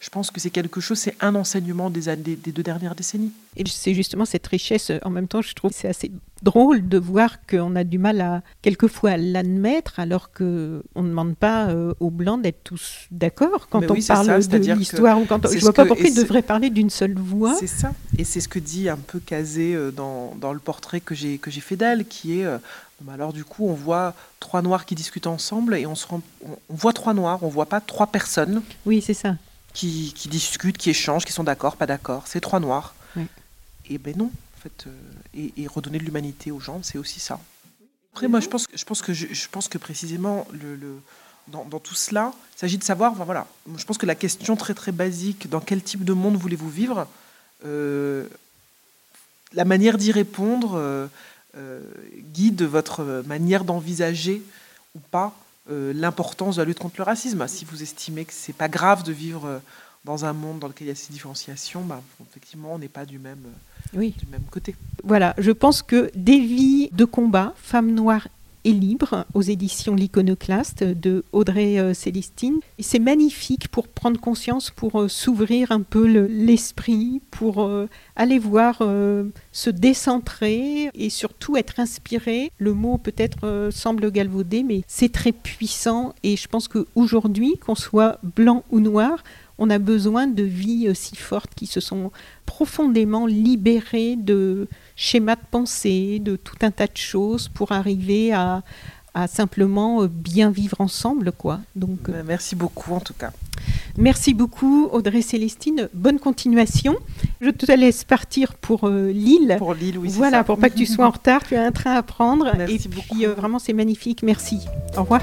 je pense que c'est quelque chose, c'est un enseignement des, des, deux dernières décennies. Et c'est justement cette richesse, en même temps, je trouve c'est assez drôle de voir qu'on a du mal à, quelquefois, l'admettre, alors qu'on ne demande pas euh, aux Blancs d'être tous d'accord quand on parle de l'histoire. Quand je ne vois pas pourquoi ils devraient parler d'une seule voix. C'est ça. Et c'est ce que dit un peu Casé euh, dans, dans, le portrait que j'ai fait d'elle, qui est... Euh, alors du coup, on voit trois noirs qui discutent ensemble et on, se rend, on voit trois noirs, on voit pas trois personnes. Oui, c'est ça qui, discutent, qui échangent, qui sont d'accord, pas d'accord. C'est trois noirs. Et ben non, en fait. Euh, et, redonner de l'humanité aux gens, c'est aussi ça. Après, moi, je pense, je pense, que, je, pense que précisément, le, dans, tout cela, il s'agit de savoir, voilà, je pense que la question très très basique, dans quel type de monde voulez-vous vivre euh, La manière d'y répondre euh, guide votre manière d'envisager ou pas euh, l'importance de la lutte contre le racisme. Si vous estimez que c'est pas grave de vivre euh, dans un monde dans lequel il y a ces différenciations, bah, effectivement, on n'est pas du même, euh, du même côté. Voilà, je pense que des vies de combat, femmes noires et libre aux éditions L'Iconoclaste de Audrey euh, Célestine. C'est magnifique pour prendre conscience, pour euh, s'ouvrir un peu l'esprit, pour euh, aller voir se décentrer et surtout être inspiré. Le mot peut-être semble galvaudé, mais c'est très puissant et je pense qu'aujourd'hui, qu'on soit blanc ou noir, on a besoin de vies si fortes qui se sont profondément libérées de schémas de pensée, de tout un tas de choses pour arriver à, simplement euh, bien vivre ensemble. quoi. Donc, euh, Merci beaucoup en tout cas. Merci beaucoup Audrey Célestine. Bonne continuation. Je te laisse partir pour euh, Lille. Pour Lille, oui. Voilà, pour pas que tu sois en retard. Tu as un train à prendre. Merci et puis vraiment c'est magnifique. Merci. Au revoir.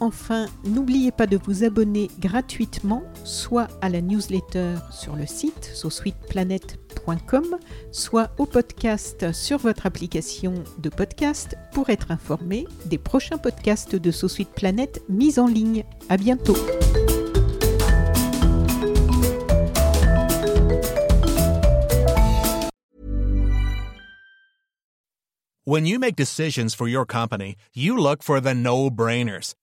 Enfin, n'oubliez pas de vous abonner gratuitement, soit à la newsletter sur le site sosweetplanet.com, soit au podcast sur votre application de podcast pour être informé des prochains podcasts de So Planet mis en ligne. À bientôt. When you make decisions for your company, you look for the no-brainers.